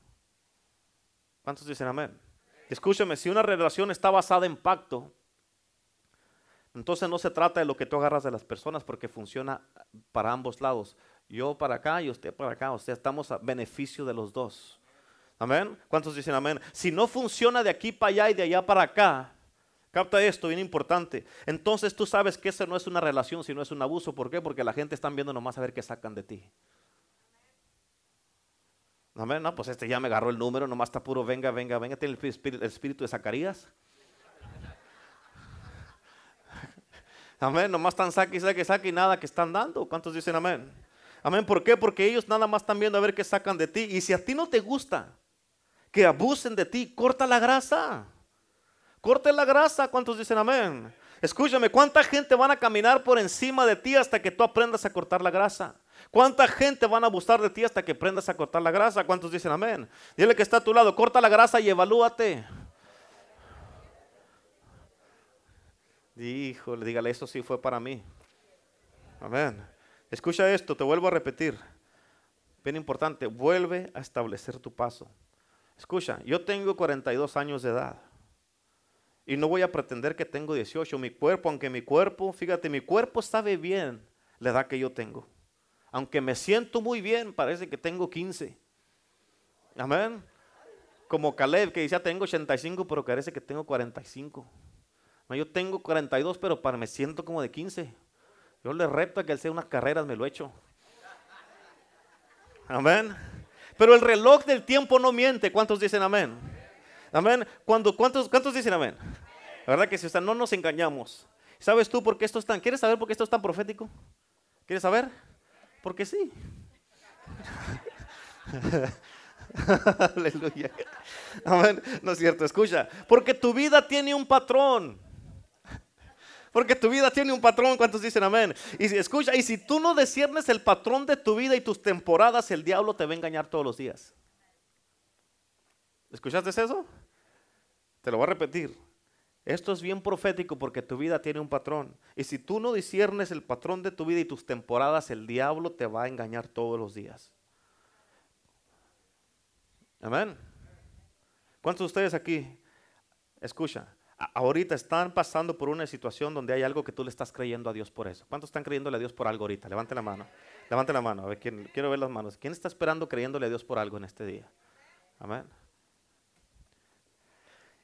¿Cuántos dicen amén? Escúchame, si una relación está basada en pacto, entonces no se trata de lo que tú agarras de las personas porque funciona para ambos lados. Yo para acá y usted para acá. O sea, estamos a beneficio de los dos. Amén. ¿Cuántos dicen amén? Si no funciona de aquí para allá y de allá para acá, capta esto, bien importante. Entonces tú sabes que eso no es una relación, sino es un abuso. ¿Por qué? Porque la gente está viendo nomás a ver qué sacan de ti. Amén. No, pues este ya me agarró el número, nomás está puro, venga, venga, venga. Tiene el espíritu, de Zacarías. Amén. Nomás están saque, saque, saque y nada que están dando. ¿Cuántos dicen amén? Amén. ¿Por qué? Porque ellos nada más están viendo a ver qué sacan de ti. Y si a ti no te gusta que abusen de ti, corta la grasa. Corte la grasa. ¿Cuántos dicen amén? Escúchame, ¿cuánta gente van a caminar por encima de ti hasta que tú aprendas a cortar la grasa? ¿Cuánta gente van a abusar de ti hasta que aprendas a cortar la grasa? ¿Cuántos dicen amén? Dile que está a tu lado, corta la grasa y evalúate. Híjole, dígale, eso sí fue para mí. Amén. Escucha esto, te vuelvo a repetir. Bien importante, vuelve a establecer tu paso. Escucha, yo tengo 42 años de edad. Y no voy a pretender que tengo 18. Mi cuerpo, aunque mi cuerpo, fíjate, mi cuerpo sabe bien la edad que yo tengo. Aunque me siento muy bien, parece que tengo 15. Amén. Como Caleb que decía tengo 85, pero parece que tengo 45 yo tengo 42, pero para me siento como de 15. Yo le reto a que él sea unas carreras, me lo echo. Amén. Pero el reloj del tiempo no miente. ¿Cuántos dicen amén? Amén. Cuando, ¿cuántos, ¿Cuántos dicen amén? La verdad que si no nos engañamos. ¿Sabes tú por qué esto es tan? ¿Quieres saber por qué esto es tan profético? ¿Quieres saber? Porque sí. Aleluya. Amén. No es cierto, escucha. Porque tu vida tiene un patrón. Porque tu vida tiene un patrón. ¿Cuántos dicen amén? Y si escucha, y si tú no desciernes el patrón de tu vida y tus temporadas, el diablo te va a engañar todos los días. ¿Escuchaste eso? Te lo voy a repetir. Esto es bien profético porque tu vida tiene un patrón. Y si tú no disiernes el patrón de tu vida y tus temporadas, el diablo te va a engañar todos los días. Amén. ¿Cuántos de ustedes aquí, escucha, ahorita están pasando por una situación donde hay algo que tú le estás creyendo a Dios por eso. ¿Cuántos están creyéndole a Dios por algo ahorita? Levante la mano. Levante la mano. A ver, quiero ver las manos. ¿Quién está esperando creyéndole a Dios por algo en este día? Amén.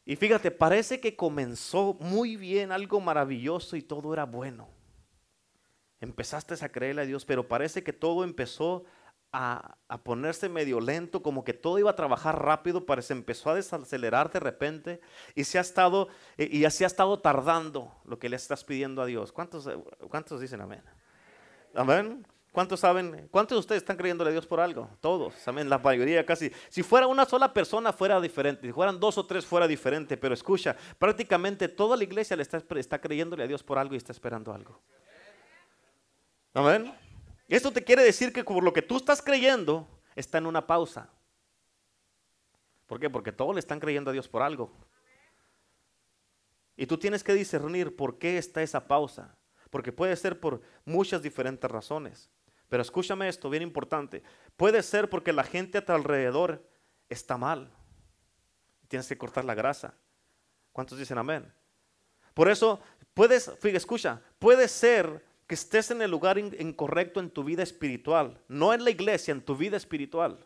Y fíjate, parece que comenzó muy bien, algo maravilloso y todo era bueno. Empezaste a creerle a Dios, pero parece que todo empezó a, ponerse medio lento, como que todo iba a trabajar rápido, parece empezó a desacelerar de repente y se ha estado y así ha estado tardando lo que le estás pidiendo a Dios. ¿Cuántos, cuántos dicen amén? Amén. ¿Cuántos saben? ¿Cuántos de ustedes están creyéndole a Dios por algo? Todos, amén, la mayoría casi. Si fuera una sola persona fuera diferente, si fueran dos o tres fuera diferente, pero escucha, prácticamente toda la iglesia le está, está creyéndole a Dios por algo y está esperando algo. Amén. Esto te quiere decir que por lo que tú estás creyendo está en una pausa. ¿Por qué? Porque todos le están creyendo a Dios por algo. Y tú tienes que discernir por qué está esa pausa. Porque puede ser por muchas diferentes razones. Pero escúchame esto, bien importante. Puede ser porque la gente a tu alrededor está mal. Tienes que cortar la grasa. ¿Cuántos dicen amén? Por eso, puedes, fíjate, escucha, puede ser que estés en el lugar incorrecto en tu vida espiritual, no en la iglesia, en tu vida espiritual.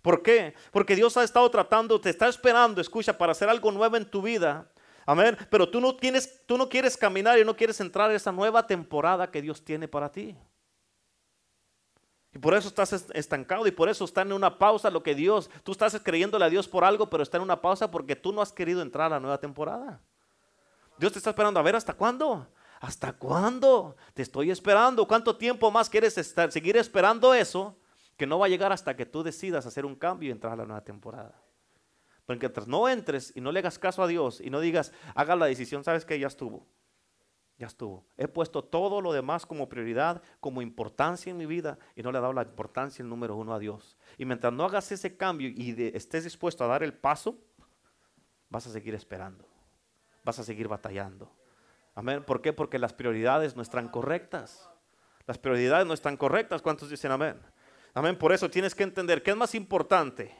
¿Por qué? Porque Dios ha estado tratando, te está esperando, escucha, para hacer algo nuevo en tu vida. Amén. Pero tú no, tienes, tú no quieres caminar y no quieres entrar en esa nueva temporada que Dios tiene para ti. Y por eso estás estancado y por eso está en una pausa lo que Dios, tú estás creyéndole a Dios por algo, pero está en una pausa porque tú no has querido entrar a la nueva temporada. Dios te está esperando a ver hasta cuándo. ¿Hasta cuándo? Te estoy esperando. ¿Cuánto tiempo más quieres estar, seguir esperando eso? Que no va a llegar hasta que tú decidas hacer un cambio y entrar a la nueva temporada. Porque mientras no entres y no le hagas caso a Dios y no digas, haga la decisión, sabes que ya estuvo. Ya estuvo. He puesto todo lo demás como prioridad, como importancia en mi vida y no le he dado la importancia el número uno a Dios. Y mientras no hagas ese cambio y estés dispuesto a dar el paso, vas a seguir esperando. Vas a seguir batallando. Amén. ¿Por qué? Porque las prioridades no están correctas. Las prioridades no están correctas. ¿Cuántos dicen amén? Amén. Por eso tienes que entender qué es más importante.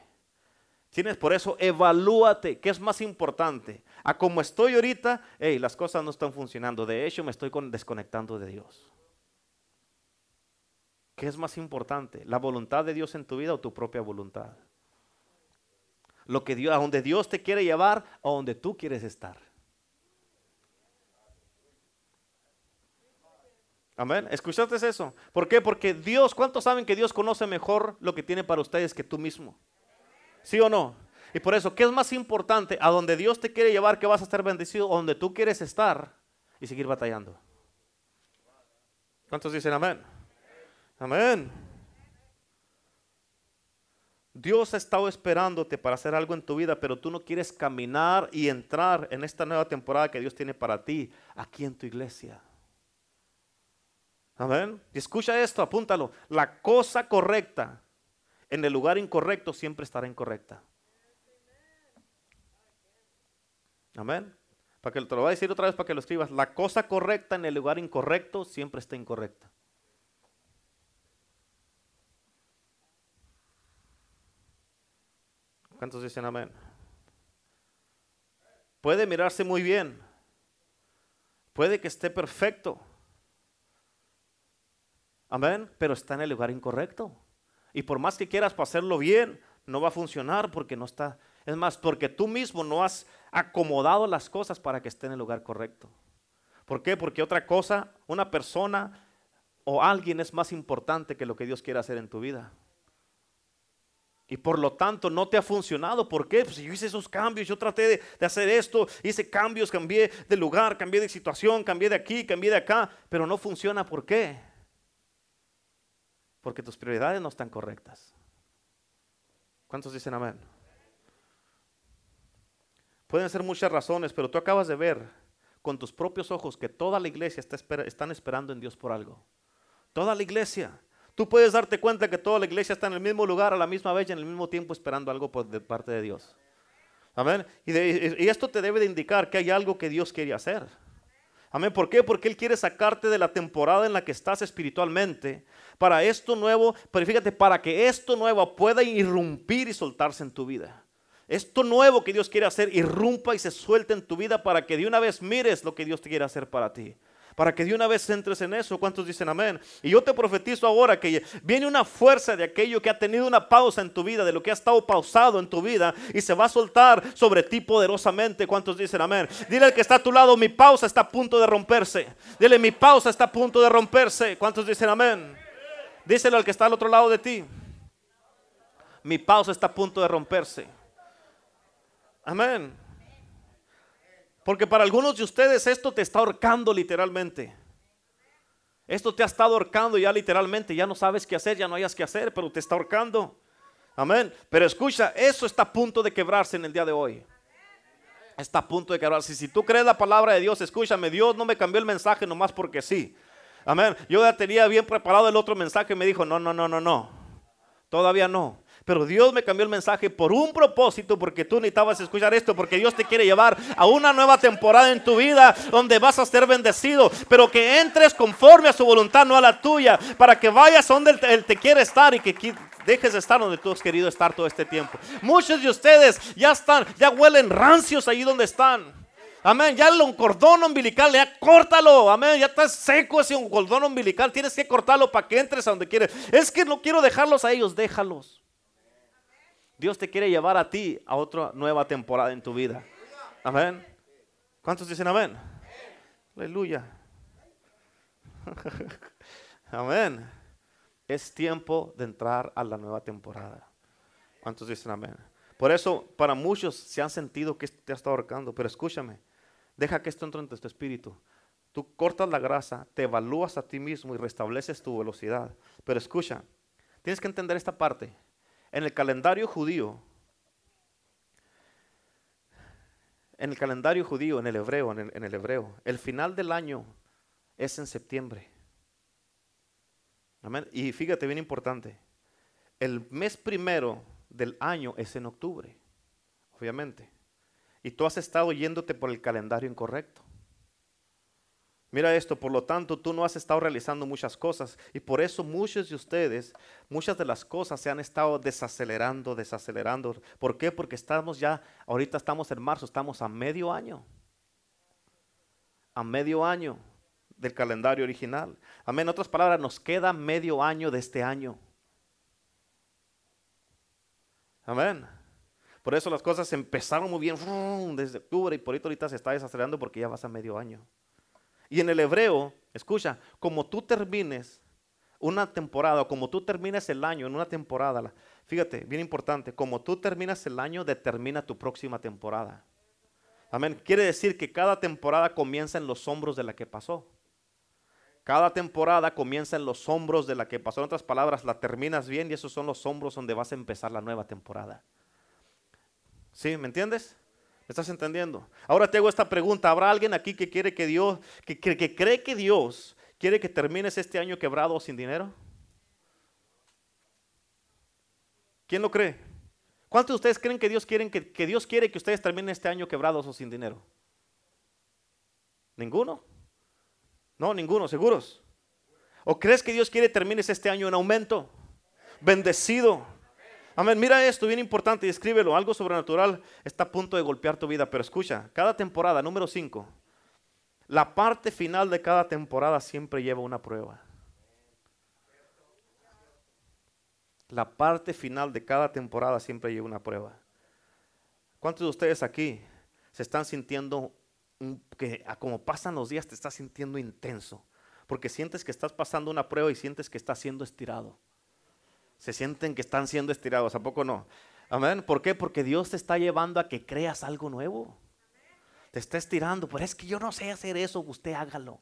Tienes por eso evalúate qué es más importante. A como estoy ahorita, hey, las cosas no están funcionando. De hecho, me estoy desconectando de Dios. ¿Qué es más importante? ¿La voluntad de Dios en tu vida o tu propia voluntad? Lo que Dios, a donde Dios te quiere llevar o donde tú quieres estar. Amén. ¿Escuchaste eso? ¿Por qué? Porque Dios, ¿cuántos saben que Dios conoce mejor lo que tiene para ustedes que tú mismo? ¿Sí o no? Y por eso, ¿qué es más importante? ¿A donde Dios te quiere llevar que vas a estar bendecido o donde tú quieres estar y seguir batallando? ¿Cuántos dicen amén? Amén. Dios ha estado esperándote para hacer algo en tu vida, pero tú no quieres caminar y entrar en esta nueva temporada que Dios tiene para ti aquí en tu iglesia. Amén. Y escucha esto, apúntalo. La cosa correcta en el lugar incorrecto siempre estará incorrecta. Amén. Para que te lo voy a decir otra vez para que lo escribas. La cosa correcta en el lugar incorrecto siempre está incorrecta. ¿Cuántos dicen amén? Puede mirarse muy bien. Puede que esté perfecto. Amén. Pero está en el lugar incorrecto. Y por más que quieras hacerlo bien, no va a funcionar porque no está. Es más, porque tú mismo no has acomodado las cosas para que esté en el lugar correcto. ¿Por qué? Porque otra cosa, una persona o alguien es más importante que lo que Dios quiere hacer en tu vida. Y por lo tanto no te ha funcionado. ¿Por qué? Pues yo hice esos cambios, yo traté de, de, hacer esto, hice cambios, cambié de lugar, cambié de situación, cambié de aquí, cambié de acá, pero no funciona. ¿Por qué? Porque tus prioridades no están correctas. ¿Cuántos dicen amén? Pueden ser muchas razones, pero tú acabas de ver con tus propios ojos que toda la iglesia está están esperando en Dios por algo. Toda la iglesia. Tú puedes darte cuenta que toda la iglesia está en el mismo lugar a la misma vez y en el mismo tiempo esperando algo de parte de Dios. Amén. Y, y esto te debe de indicar que hay algo que Dios quiere hacer. Amén. ¿Por qué? Porque Él quiere sacarte de la temporada en la que estás espiritualmente para esto nuevo, pero fíjate, para que esto nuevo pueda irrumpir y soltarse en tu vida. Esto nuevo que Dios quiere hacer irrumpa y se suelte en tu vida para que de una vez mires lo que Dios te quiere hacer para ti. Para que de una vez entres en eso. ¿Cuántos dicen amén? Y yo te profetizo ahora que viene una fuerza de aquello que ha tenido una pausa en tu vida, de lo que ha estado pausado en tu vida y se va a soltar sobre ti poderosamente. ¿Cuántos dicen amén? Dile al que está a tu lado, mi pausa está a punto de romperse. Dile, mi pausa está a punto de romperse. ¿Cuántos dicen amén? Díselo al que está al otro lado de ti. Mi pausa está a punto de romperse. Amén. Porque para algunos de ustedes esto te está ahorcando literalmente. Esto te ha estado ahorcando ya literalmente. Ya no sabes qué hacer, ya no hayas qué hacer, pero te está ahorcando. Amén. Pero escucha, eso está a punto de quebrarse en el día de hoy. Está a punto de quebrarse. Si tú crees la palabra de Dios, escúchame, Dios no me cambió el mensaje nomás porque sí. Amén. Yo ya tenía bien preparado el otro mensaje y me dijo, no, no, no, no, no. Todavía no. Pero Dios me cambió el mensaje por un propósito, porque tú necesitabas escuchar esto, porque Dios te quiere llevar a una nueva temporada en tu vida donde vas a ser bendecido, pero que entres conforme a su voluntad, no a la tuya, para que vayas donde Él te quiere estar y que dejes de estar donde tú has querido estar todo este tiempo. Muchos de ustedes ya están, ya huelen rancios ahí donde están. Amén. Ya el cordón umbilical, ya córtalo. Amén. Ya está seco ese cordón umbilical. Tienes que cortarlo para que entres a donde quieres. Es que no quiero dejarlos a ellos. Déjalos. Dios te quiere llevar a ti a otra nueva temporada en tu vida. Amén. ¿Cuántos dicen amén? Aleluya. amén. Es tiempo de entrar a la nueva temporada. ¿Cuántos dicen amén? Por eso, para muchos se han sentido que te ha estado ahorcando, pero escúchame, deja que esto entre en tu espíritu. Tú cortas la grasa, te evalúas a ti mismo y restableces tu velocidad. Pero escucha, tienes que entender esta parte. En el calendario judío, en el calendario judío, en el hebreo, en el, hebreo, el final del año es en septiembre. Y fíjate, bien importante, el mes primero del año es en octubre, obviamente. Y tú has estado yéndote por el calendario incorrecto. Mira esto, por lo tanto, tú no has estado realizando muchas cosas y por eso muchos de ustedes, muchas de las cosas se han estado desacelerando, desacelerando. ¿Por qué? Porque estamos ya, ahorita estamos en marzo, estamos a medio año. A medio año del calendario original. Amén. En otras palabras, nos queda medio año de este año. Amén. Por eso las cosas empezaron muy bien desde octubre y por ahorita se está desacelerando porque ya vas a medio año. Y en el hebreo, escucha, como tú termines una temporada, como tú termines el año en una temporada, fíjate, bien importante, como tú terminas el año, determina tu próxima temporada. Amén. Quiere decir que cada temporada comienza en los hombros de la que pasó. Cada temporada comienza en los hombros de la que pasó. En otras palabras, la terminas bien y esos son los hombros donde vas a empezar la nueva temporada. ¿Sí? ¿Me entiendes? Estás entendiendo? Ahora te hago esta pregunta. ¿Habrá alguien aquí que quiere que Dios, que, que, cree que Dios quiere que termines este año quebrado o sin dinero? ¿Quién lo cree? ¿Cuántos de ustedes creen que Dios, quiere que, que Dios quiere que ustedes terminen este año quebrados o sin dinero? ¿Ninguno? No, ninguno, seguros. ¿O crees que Dios quiere que termines este año en aumento? Bendecido Amén. Mira esto, bien importante, y escríbelo. Algo sobrenatural está a punto de golpear tu vida. Pero escucha, cada temporada, número 5, la parte final de cada temporada siempre lleva una prueba. La parte final de cada temporada siempre lleva una prueba. ¿Cuántos de ustedes aquí se están sintiendo que como pasan los días te estás sintiendo intenso? Porque sientes que estás pasando una prueba y sientes que estás siendo estirado se sienten que están siendo estirados, ¿a poco no? Amén. ¿Por qué? Porque Dios te está llevando a que creas algo nuevo. Te está estirando, pero es que yo no sé hacer eso, usted hágalo.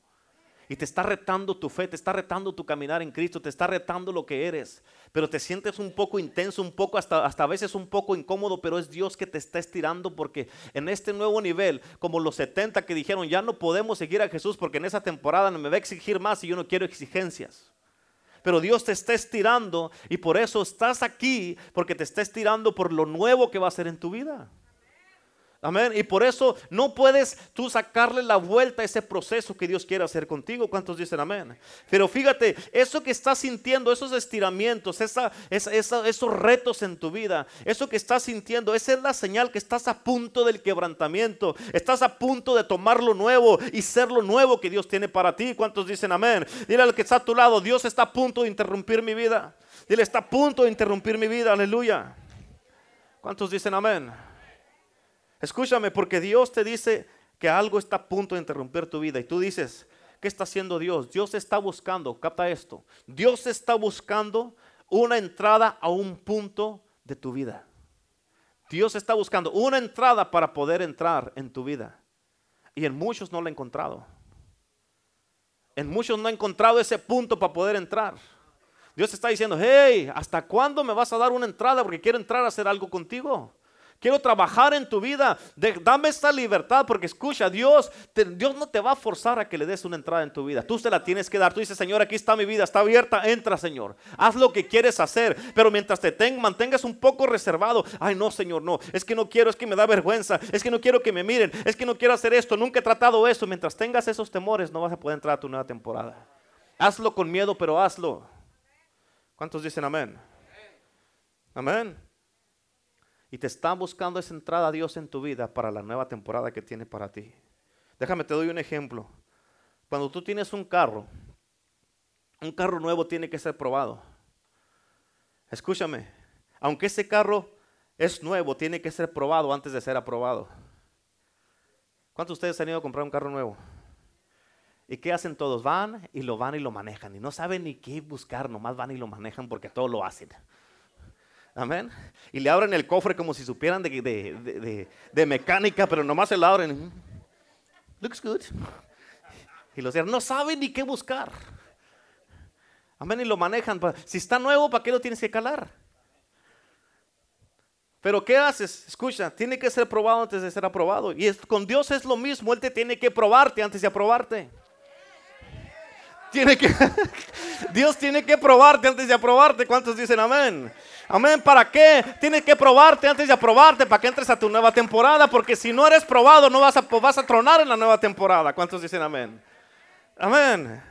Y te está retando tu fe, te está retando tu caminar en Cristo, te está retando lo que eres. Pero te sientes un poco intenso, un poco, hasta, hasta a veces un poco incómodo, pero es Dios que te está estirando porque en este nuevo nivel, como los 70 que dijeron, ya no podemos seguir a Jesús porque en esa temporada me va a exigir más y yo no quiero exigencias pero Dios te está estirando y por eso estás aquí, porque te está estirando por lo nuevo que va a ser en tu vida. Amén. Y por eso no puedes tú sacarle la vuelta a ese proceso que Dios quiere hacer contigo. ¿Cuántos dicen amén? Pero fíjate, eso que estás sintiendo, esos estiramientos, esa, esos retos en tu vida, eso que estás sintiendo, esa es la señal que estás a punto del quebrantamiento. Estás a punto de tomar lo nuevo y ser lo nuevo que Dios tiene para ti. ¿Cuántos dicen amén? Dile al que está a tu lado, Dios está a punto de interrumpir mi vida. Dile, está a punto de interrumpir mi vida. Aleluya. ¿Cuántos dicen amén? Escúchame, porque Dios te dice que algo está a punto de interrumpir tu vida y tú dices, ¿qué está haciendo Dios? Dios está buscando, capta esto, Dios está buscando una entrada a un punto de tu vida. Dios está buscando una entrada para poder entrar en tu vida. Y en muchos no lo ha encontrado. En muchos no ha encontrado ese punto para poder entrar. Dios está diciendo, hey, ¿hasta cuándo me vas a dar una entrada? Porque quiero entrar a hacer algo contigo. Quiero trabajar en tu vida. dame esta libertad porque escucha, Dios, Dios no te va a forzar a que le des una entrada en tu vida. Tú se la tienes que dar. Tú dices, Señor, aquí está mi vida, está abierta. Entra, Señor. Haz lo que quieres hacer. Pero mientras te mantengas un poco reservado. Ay, no, Señor, no. Es que no quiero, es que me da vergüenza. Es que no quiero que me miren. Es que no quiero hacer esto. Nunca he tratado eso. Mientras tengas esos temores, no vas a poder entrar a tu nueva temporada. Hazlo con miedo, pero hazlo. ¿Cuántos dicen amén? Amén y te está buscando esa entrada a Dios en tu vida para la nueva temporada que tiene para ti. Déjame, te doy un ejemplo. Cuando tú tienes un carro, un carro nuevo tiene que ser probado. Escúchame, aunque ese carro es nuevo, tiene que ser probado antes de ser aprobado. ¿Cuántos de ustedes han ido a comprar un carro nuevo? ¿Y qué hacen todos? Van y lo van y lo manejan. Y no saben ni qué buscar, nomás van y lo manejan porque todo lo hacen. Amén. Y le abren el cofre como si supieran de, mecánica, pero nomás se lo abren. Looks good. Y los no saben ni qué buscar. Amén. Y lo manejan. Si está nuevo, ¿para qué lo tienes que calar? Pero ¿qué haces? Escucha, tiene que ser probado antes de ser aprobado. Y con Dios es lo mismo. Él te tiene que probarte antes de aprobarte. Tiene que, Dios tiene que probarte antes de aprobarte. ¿Cuántos dicen amén? Amén. ¿Para qué? Tienes que probarte antes de aprobarte para que entres a tu nueva temporada. Porque si no eres probado, no vas a, vas a tronar en la nueva temporada. ¿Cuántos dicen amén? Amén.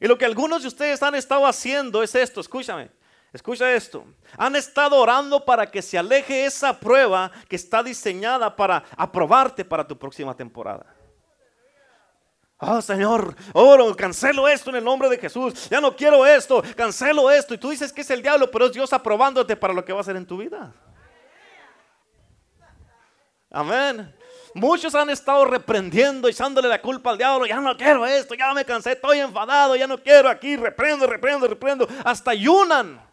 Y lo que algunos de ustedes han estado haciendo es esto. Escúchame. Escucha esto. Han estado orando para que se aleje esa prueba que está diseñada para aprobarte para tu próxima temporada. Oh Señor, oro, cancelo esto en el nombre de Jesús. Ya no quiero esto, cancelo esto. Y tú dices que es el diablo, pero es Dios aprobándote para lo que va a hacer en tu vida. Amén. Muchos han estado reprendiendo, echándole la culpa al diablo. Ya no quiero esto, ya me cansé, estoy enfadado, ya no quiero aquí. Reprendo, reprendo, reprendo. Hasta ayunan.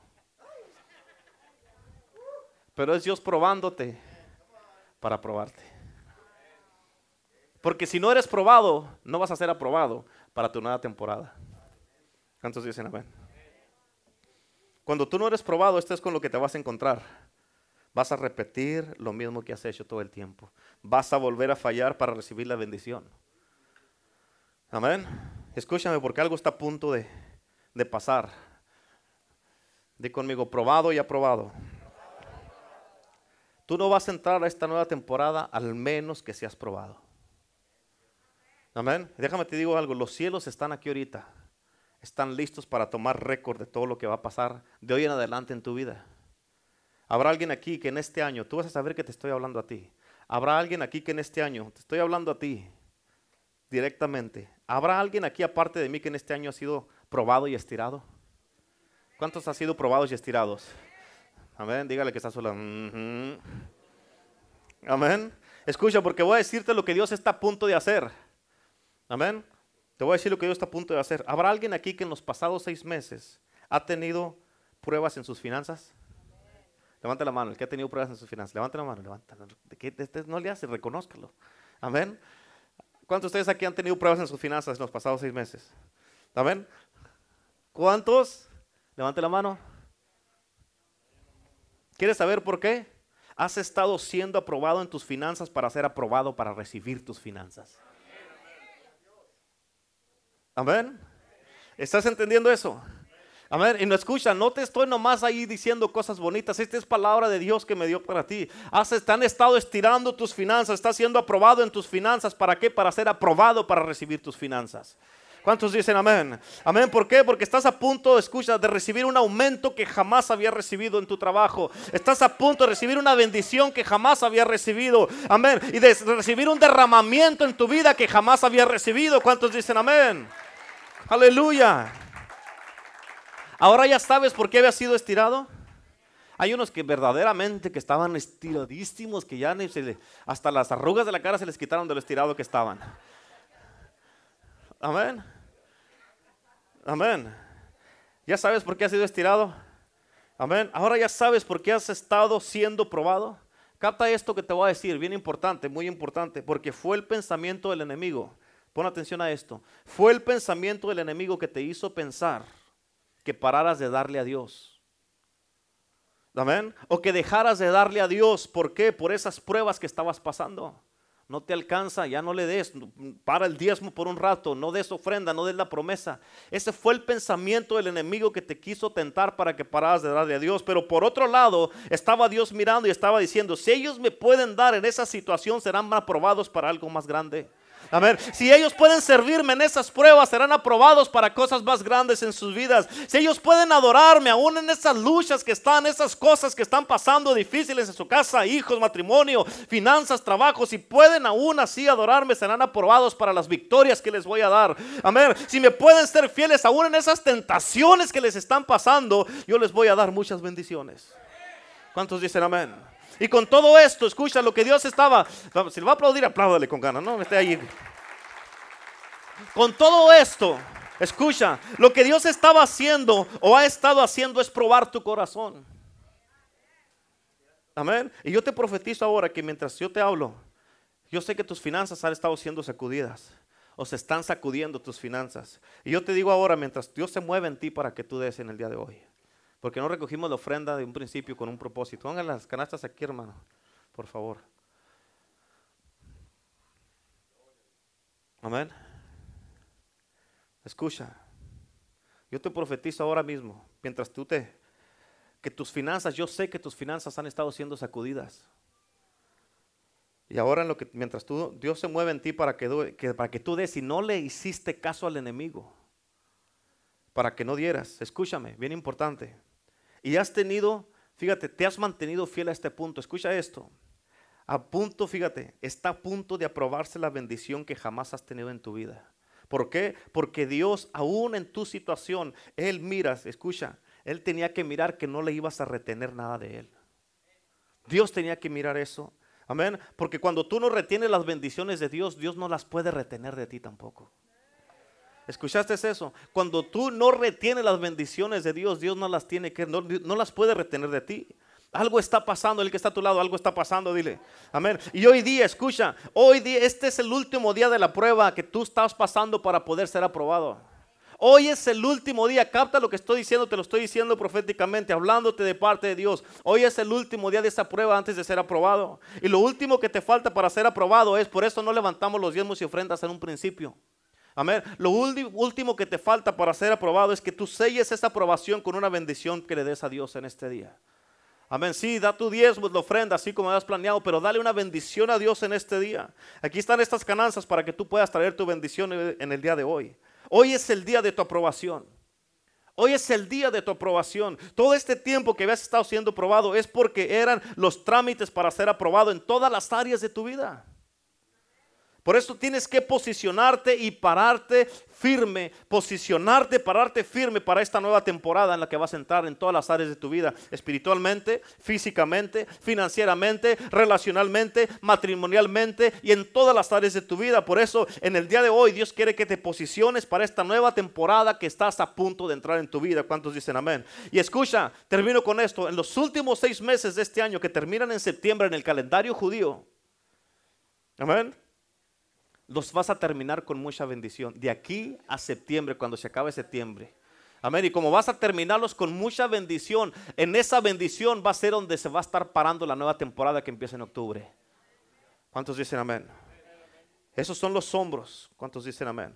Pero es Dios probándote para probarte. Porque si no eres probado, no vas a ser aprobado para tu nueva temporada. ¿Cuántos dicen amén? Cuando tú no eres probado, esto es con lo que te vas a encontrar. Vas a repetir lo mismo que has hecho todo el tiempo. Vas a volver a fallar para recibir la bendición. Amén. Escúchame porque algo está a punto de, de pasar. Di conmigo, probado y aprobado. Tú no vas a entrar a esta nueva temporada al menos que seas probado. Amén. Déjame te digo algo, los cielos están aquí ahorita. Están listos para tomar récord de todo lo que va a pasar de hoy en adelante en tu vida. Habrá alguien aquí que en este año, tú vas a saber que te estoy hablando a ti. Habrá alguien aquí que en este año, te estoy hablando a ti directamente. ¿Habrá alguien aquí aparte de mí que en este año ha sido probado y estirado? ¿Cuántos han sido probados y estirados? Amén. Dígale que está sola. Amén. Escucha, porque voy a decirte lo que Dios está a punto de hacer. Amén. Te voy a decir lo que Dios está a punto de hacer. ¿Habrá alguien aquí que en los pasados seis meses ha tenido pruebas en sus finanzas? Levante la mano, el que ha tenido pruebas en sus finanzas. Levante la mano, levanta. Este no le hace, reconózcalo. Amén. ¿Cuántos de ustedes aquí han tenido pruebas en sus finanzas en los pasados seis meses? Amén. ¿Cuántos? Levante la mano. ¿Quieres saber por qué? Has estado siendo aprobado en tus finanzas para ser aprobado para recibir tus finanzas. Amén. ¿Estás entendiendo eso? A ver, y no escucha, no te estoy nomás ahí diciendo cosas bonitas. Esta es palabra de Dios que me dio para ti. Has, han estado estirando tus finanzas, estás siendo aprobado en tus finanzas. ¿Para qué? Para ser aprobado para recibir tus finanzas. ¿Cuántos dicen amén? Amén, ¿por qué? Porque estás a punto, escucha, de recibir un aumento que jamás había recibido en tu trabajo. Estás a punto de recibir una bendición que jamás había recibido. Amén. Y de recibir un derramamiento en tu vida que jamás había recibido. ¿Cuántos dicen amén? Aleluya. Ahora ya sabes por qué había sido estirado. Hay unos que verdaderamente que estaban estiradísimos, que ya hasta las arrugas de la cara se les quitaron de lo estirado que estaban. Amén. Amén. ¿Ya sabes por qué has sido estirado? Amén. Ahora ya sabes por qué has estado siendo probado. Capta esto que te voy a decir, bien importante, muy importante, porque fue el pensamiento del enemigo. Pon atención a esto. Fue el pensamiento del enemigo que te hizo pensar que pararas de darle a Dios. Amén. O que dejaras de darle a Dios. ¿Por qué? Por esas pruebas que estabas pasando. No te alcanza, ya no le des, para el diezmo por un rato, no des ofrenda, no des la promesa. Ese fue el pensamiento del enemigo que te quiso tentar para que pararas de darle a Dios. Pero por otro lado, estaba Dios mirando y estaba diciendo, si ellos me pueden dar en esa situación, serán aprobados para algo más grande. A ver, si ellos pueden servirme en esas pruebas, serán aprobados para cosas más grandes en sus vidas. Si ellos pueden adorarme aún en esas luchas que están, esas cosas que están pasando difíciles en su casa, hijos, matrimonio, finanzas, trabajo, si pueden aún así adorarme, serán aprobados para las victorias que les voy a dar. Amén. Si me pueden ser fieles aún en esas tentaciones que les están pasando, yo les voy a dar muchas bendiciones. ¿Cuántos dicen amén? Y con todo esto, escucha lo que Dios estaba. Si le va a aplaudir, apláudale con ganas, no esté ahí. Con todo esto, escucha, lo que Dios estaba haciendo o ha estado haciendo es probar tu corazón. Amén. Y yo te profetizo ahora que mientras yo te hablo, yo sé que tus finanzas han estado siendo sacudidas o se están sacudiendo tus finanzas. Y yo te digo ahora, mientras Dios se mueve en ti para que tú des en el día de hoy. Porque no recogimos la ofrenda de un principio con un propósito. Pongan las canastas aquí, hermano, por favor. Amén. Escucha, yo te profetizo ahora mismo, mientras tú te, que tus finanzas, yo sé que tus finanzas han estado siendo sacudidas. Y ahora en lo que, mientras tú, Dios se mueve en ti para que, que, para que tú des y no le hiciste caso al enemigo, para que no dieras, escúchame, bien importante. Y has tenido, fíjate, te has mantenido fiel a este punto. Escucha esto. A punto, fíjate, está a punto de aprobarse la bendición que jamás has tenido en tu vida. ¿Por qué? Porque Dios, aún en tu situación, Él miras, escucha, Él tenía que mirar que no le ibas a retener nada de Él. Dios tenía que mirar eso. Amén. Porque cuando tú no retienes las bendiciones de Dios, Dios no las puede retener de ti tampoco. ¿Escuchaste eso? Cuando tú no retienes las bendiciones de Dios, Dios no las tiene que, no, no las puede retener de ti. Algo está pasando, el que está a tu lado, algo está pasando, dile. Amén. Y hoy día, escucha, hoy día, este es el último día de la prueba que tú estás pasando para poder ser aprobado. Hoy es el último día, capta lo que estoy diciendo, te lo estoy diciendo proféticamente, hablándote de parte de Dios. Hoy es el último día de esa prueba antes de ser aprobado. Y lo último que te falta para ser aprobado es, por eso no levantamos los diezmos y ofrendas en un principio. Amén. Lo último que te falta para ser aprobado es que tú selles esa aprobación con una bendición que le des a Dios en este día. Amén. Sí, da tu diezmo, la ofrenda, así como has planeado, pero dale una bendición a Dios en este día. Aquí están estas cananzas para que tú puedas traer tu bendición en el día de hoy. Hoy es el día de tu aprobación. Hoy es el día de tu aprobación. Todo este tiempo que habías estado siendo probado es porque eran los trámites para ser aprobado en todas las áreas de tu vida. Por eso tienes que posicionarte y pararte firme, posicionarte, pararte firme para esta nueva temporada en la que vas a entrar en todas las áreas de tu vida, espiritualmente, físicamente, financieramente, relacionalmente, matrimonialmente y en todas las áreas de tu vida. Por eso en el día de hoy Dios quiere que te posiciones para esta nueva temporada que estás a punto de entrar en tu vida. ¿Cuántos dicen amén? Y escucha, termino con esto. En los últimos seis meses de este año que terminan en septiembre en el calendario judío, amén los vas a terminar con mucha bendición. De aquí a septiembre, cuando se acabe septiembre. Amén. Y como vas a terminarlos con mucha bendición, en esa bendición va a ser donde se va a estar parando la nueva temporada que empieza en octubre. ¿Cuántos dicen amén? Esos son los hombros. ¿Cuántos dicen amén?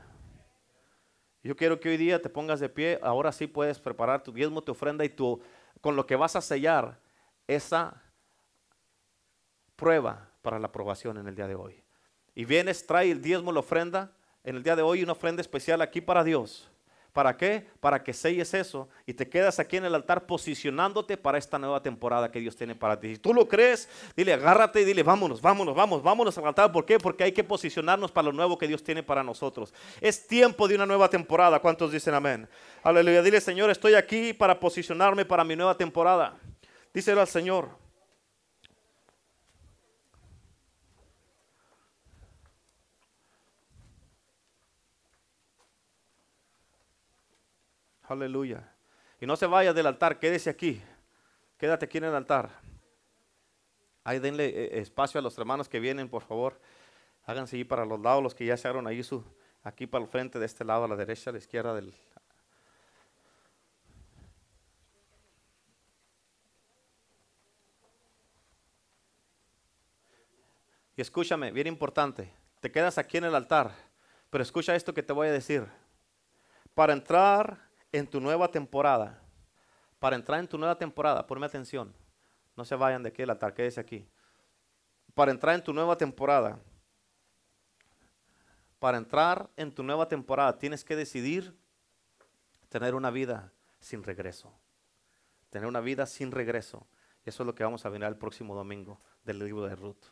Yo quiero que hoy día te pongas de pie. Ahora sí puedes preparar tu diezmo, tu ofrenda y tu, con lo que vas a sellar esa prueba para la aprobación en el día de hoy. Y vienes, trae el diezmo, la ofrenda. En el día de hoy una ofrenda especial aquí para Dios. ¿Para qué? Para que selles eso y te quedas aquí en el altar posicionándote para esta nueva temporada que Dios tiene para ti. Si tú lo crees, dile, agárrate y dile, vámonos, vámonos, vamos, vámonos al altar. ¿Por qué? Porque hay que posicionarnos para lo nuevo que Dios tiene para nosotros. Es tiempo de una nueva temporada. ¿Cuántos dicen amén? Aleluya. Dile, Señor, estoy aquí para posicionarme para mi nueva temporada. Díselo al Señor. Aleluya. Y no se vaya del altar, quédese aquí. Quédate aquí en el altar. Ahí denle eh, espacio a los hermanos que vienen, por favor. Háganse ahí para los lados, los que ya se ahí su, aquí para el frente, de este lado, a la derecha, a la izquierda del. Y escúchame, bien importante. Te quedas aquí en el altar, pero escucha esto que te voy a decir. Para entrar en tu nueva temporada, para entrar en tu nueva temporada, ponme atención, no se vayan de aquí el altar, quédese aquí. Para entrar en tu nueva temporada, para entrar en tu nueva temporada tienes que decidir tener una vida sin regreso. Tener una vida sin regreso. Y eso es lo que vamos a ver el próximo domingo del libro de Ruth.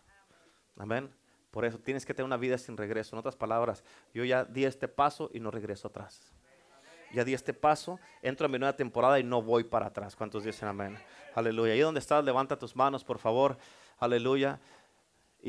Amén. Por eso tienes que tener una vida sin regreso. En otras palabras, yo ya di este paso y no regreso atrás ya di este paso, entro a mi nueva temporada y no voy para atrás. ¿Cuántos dicen amén? Aleluya. Ahí donde estás, levanta tus manos, por favor. Aleluya.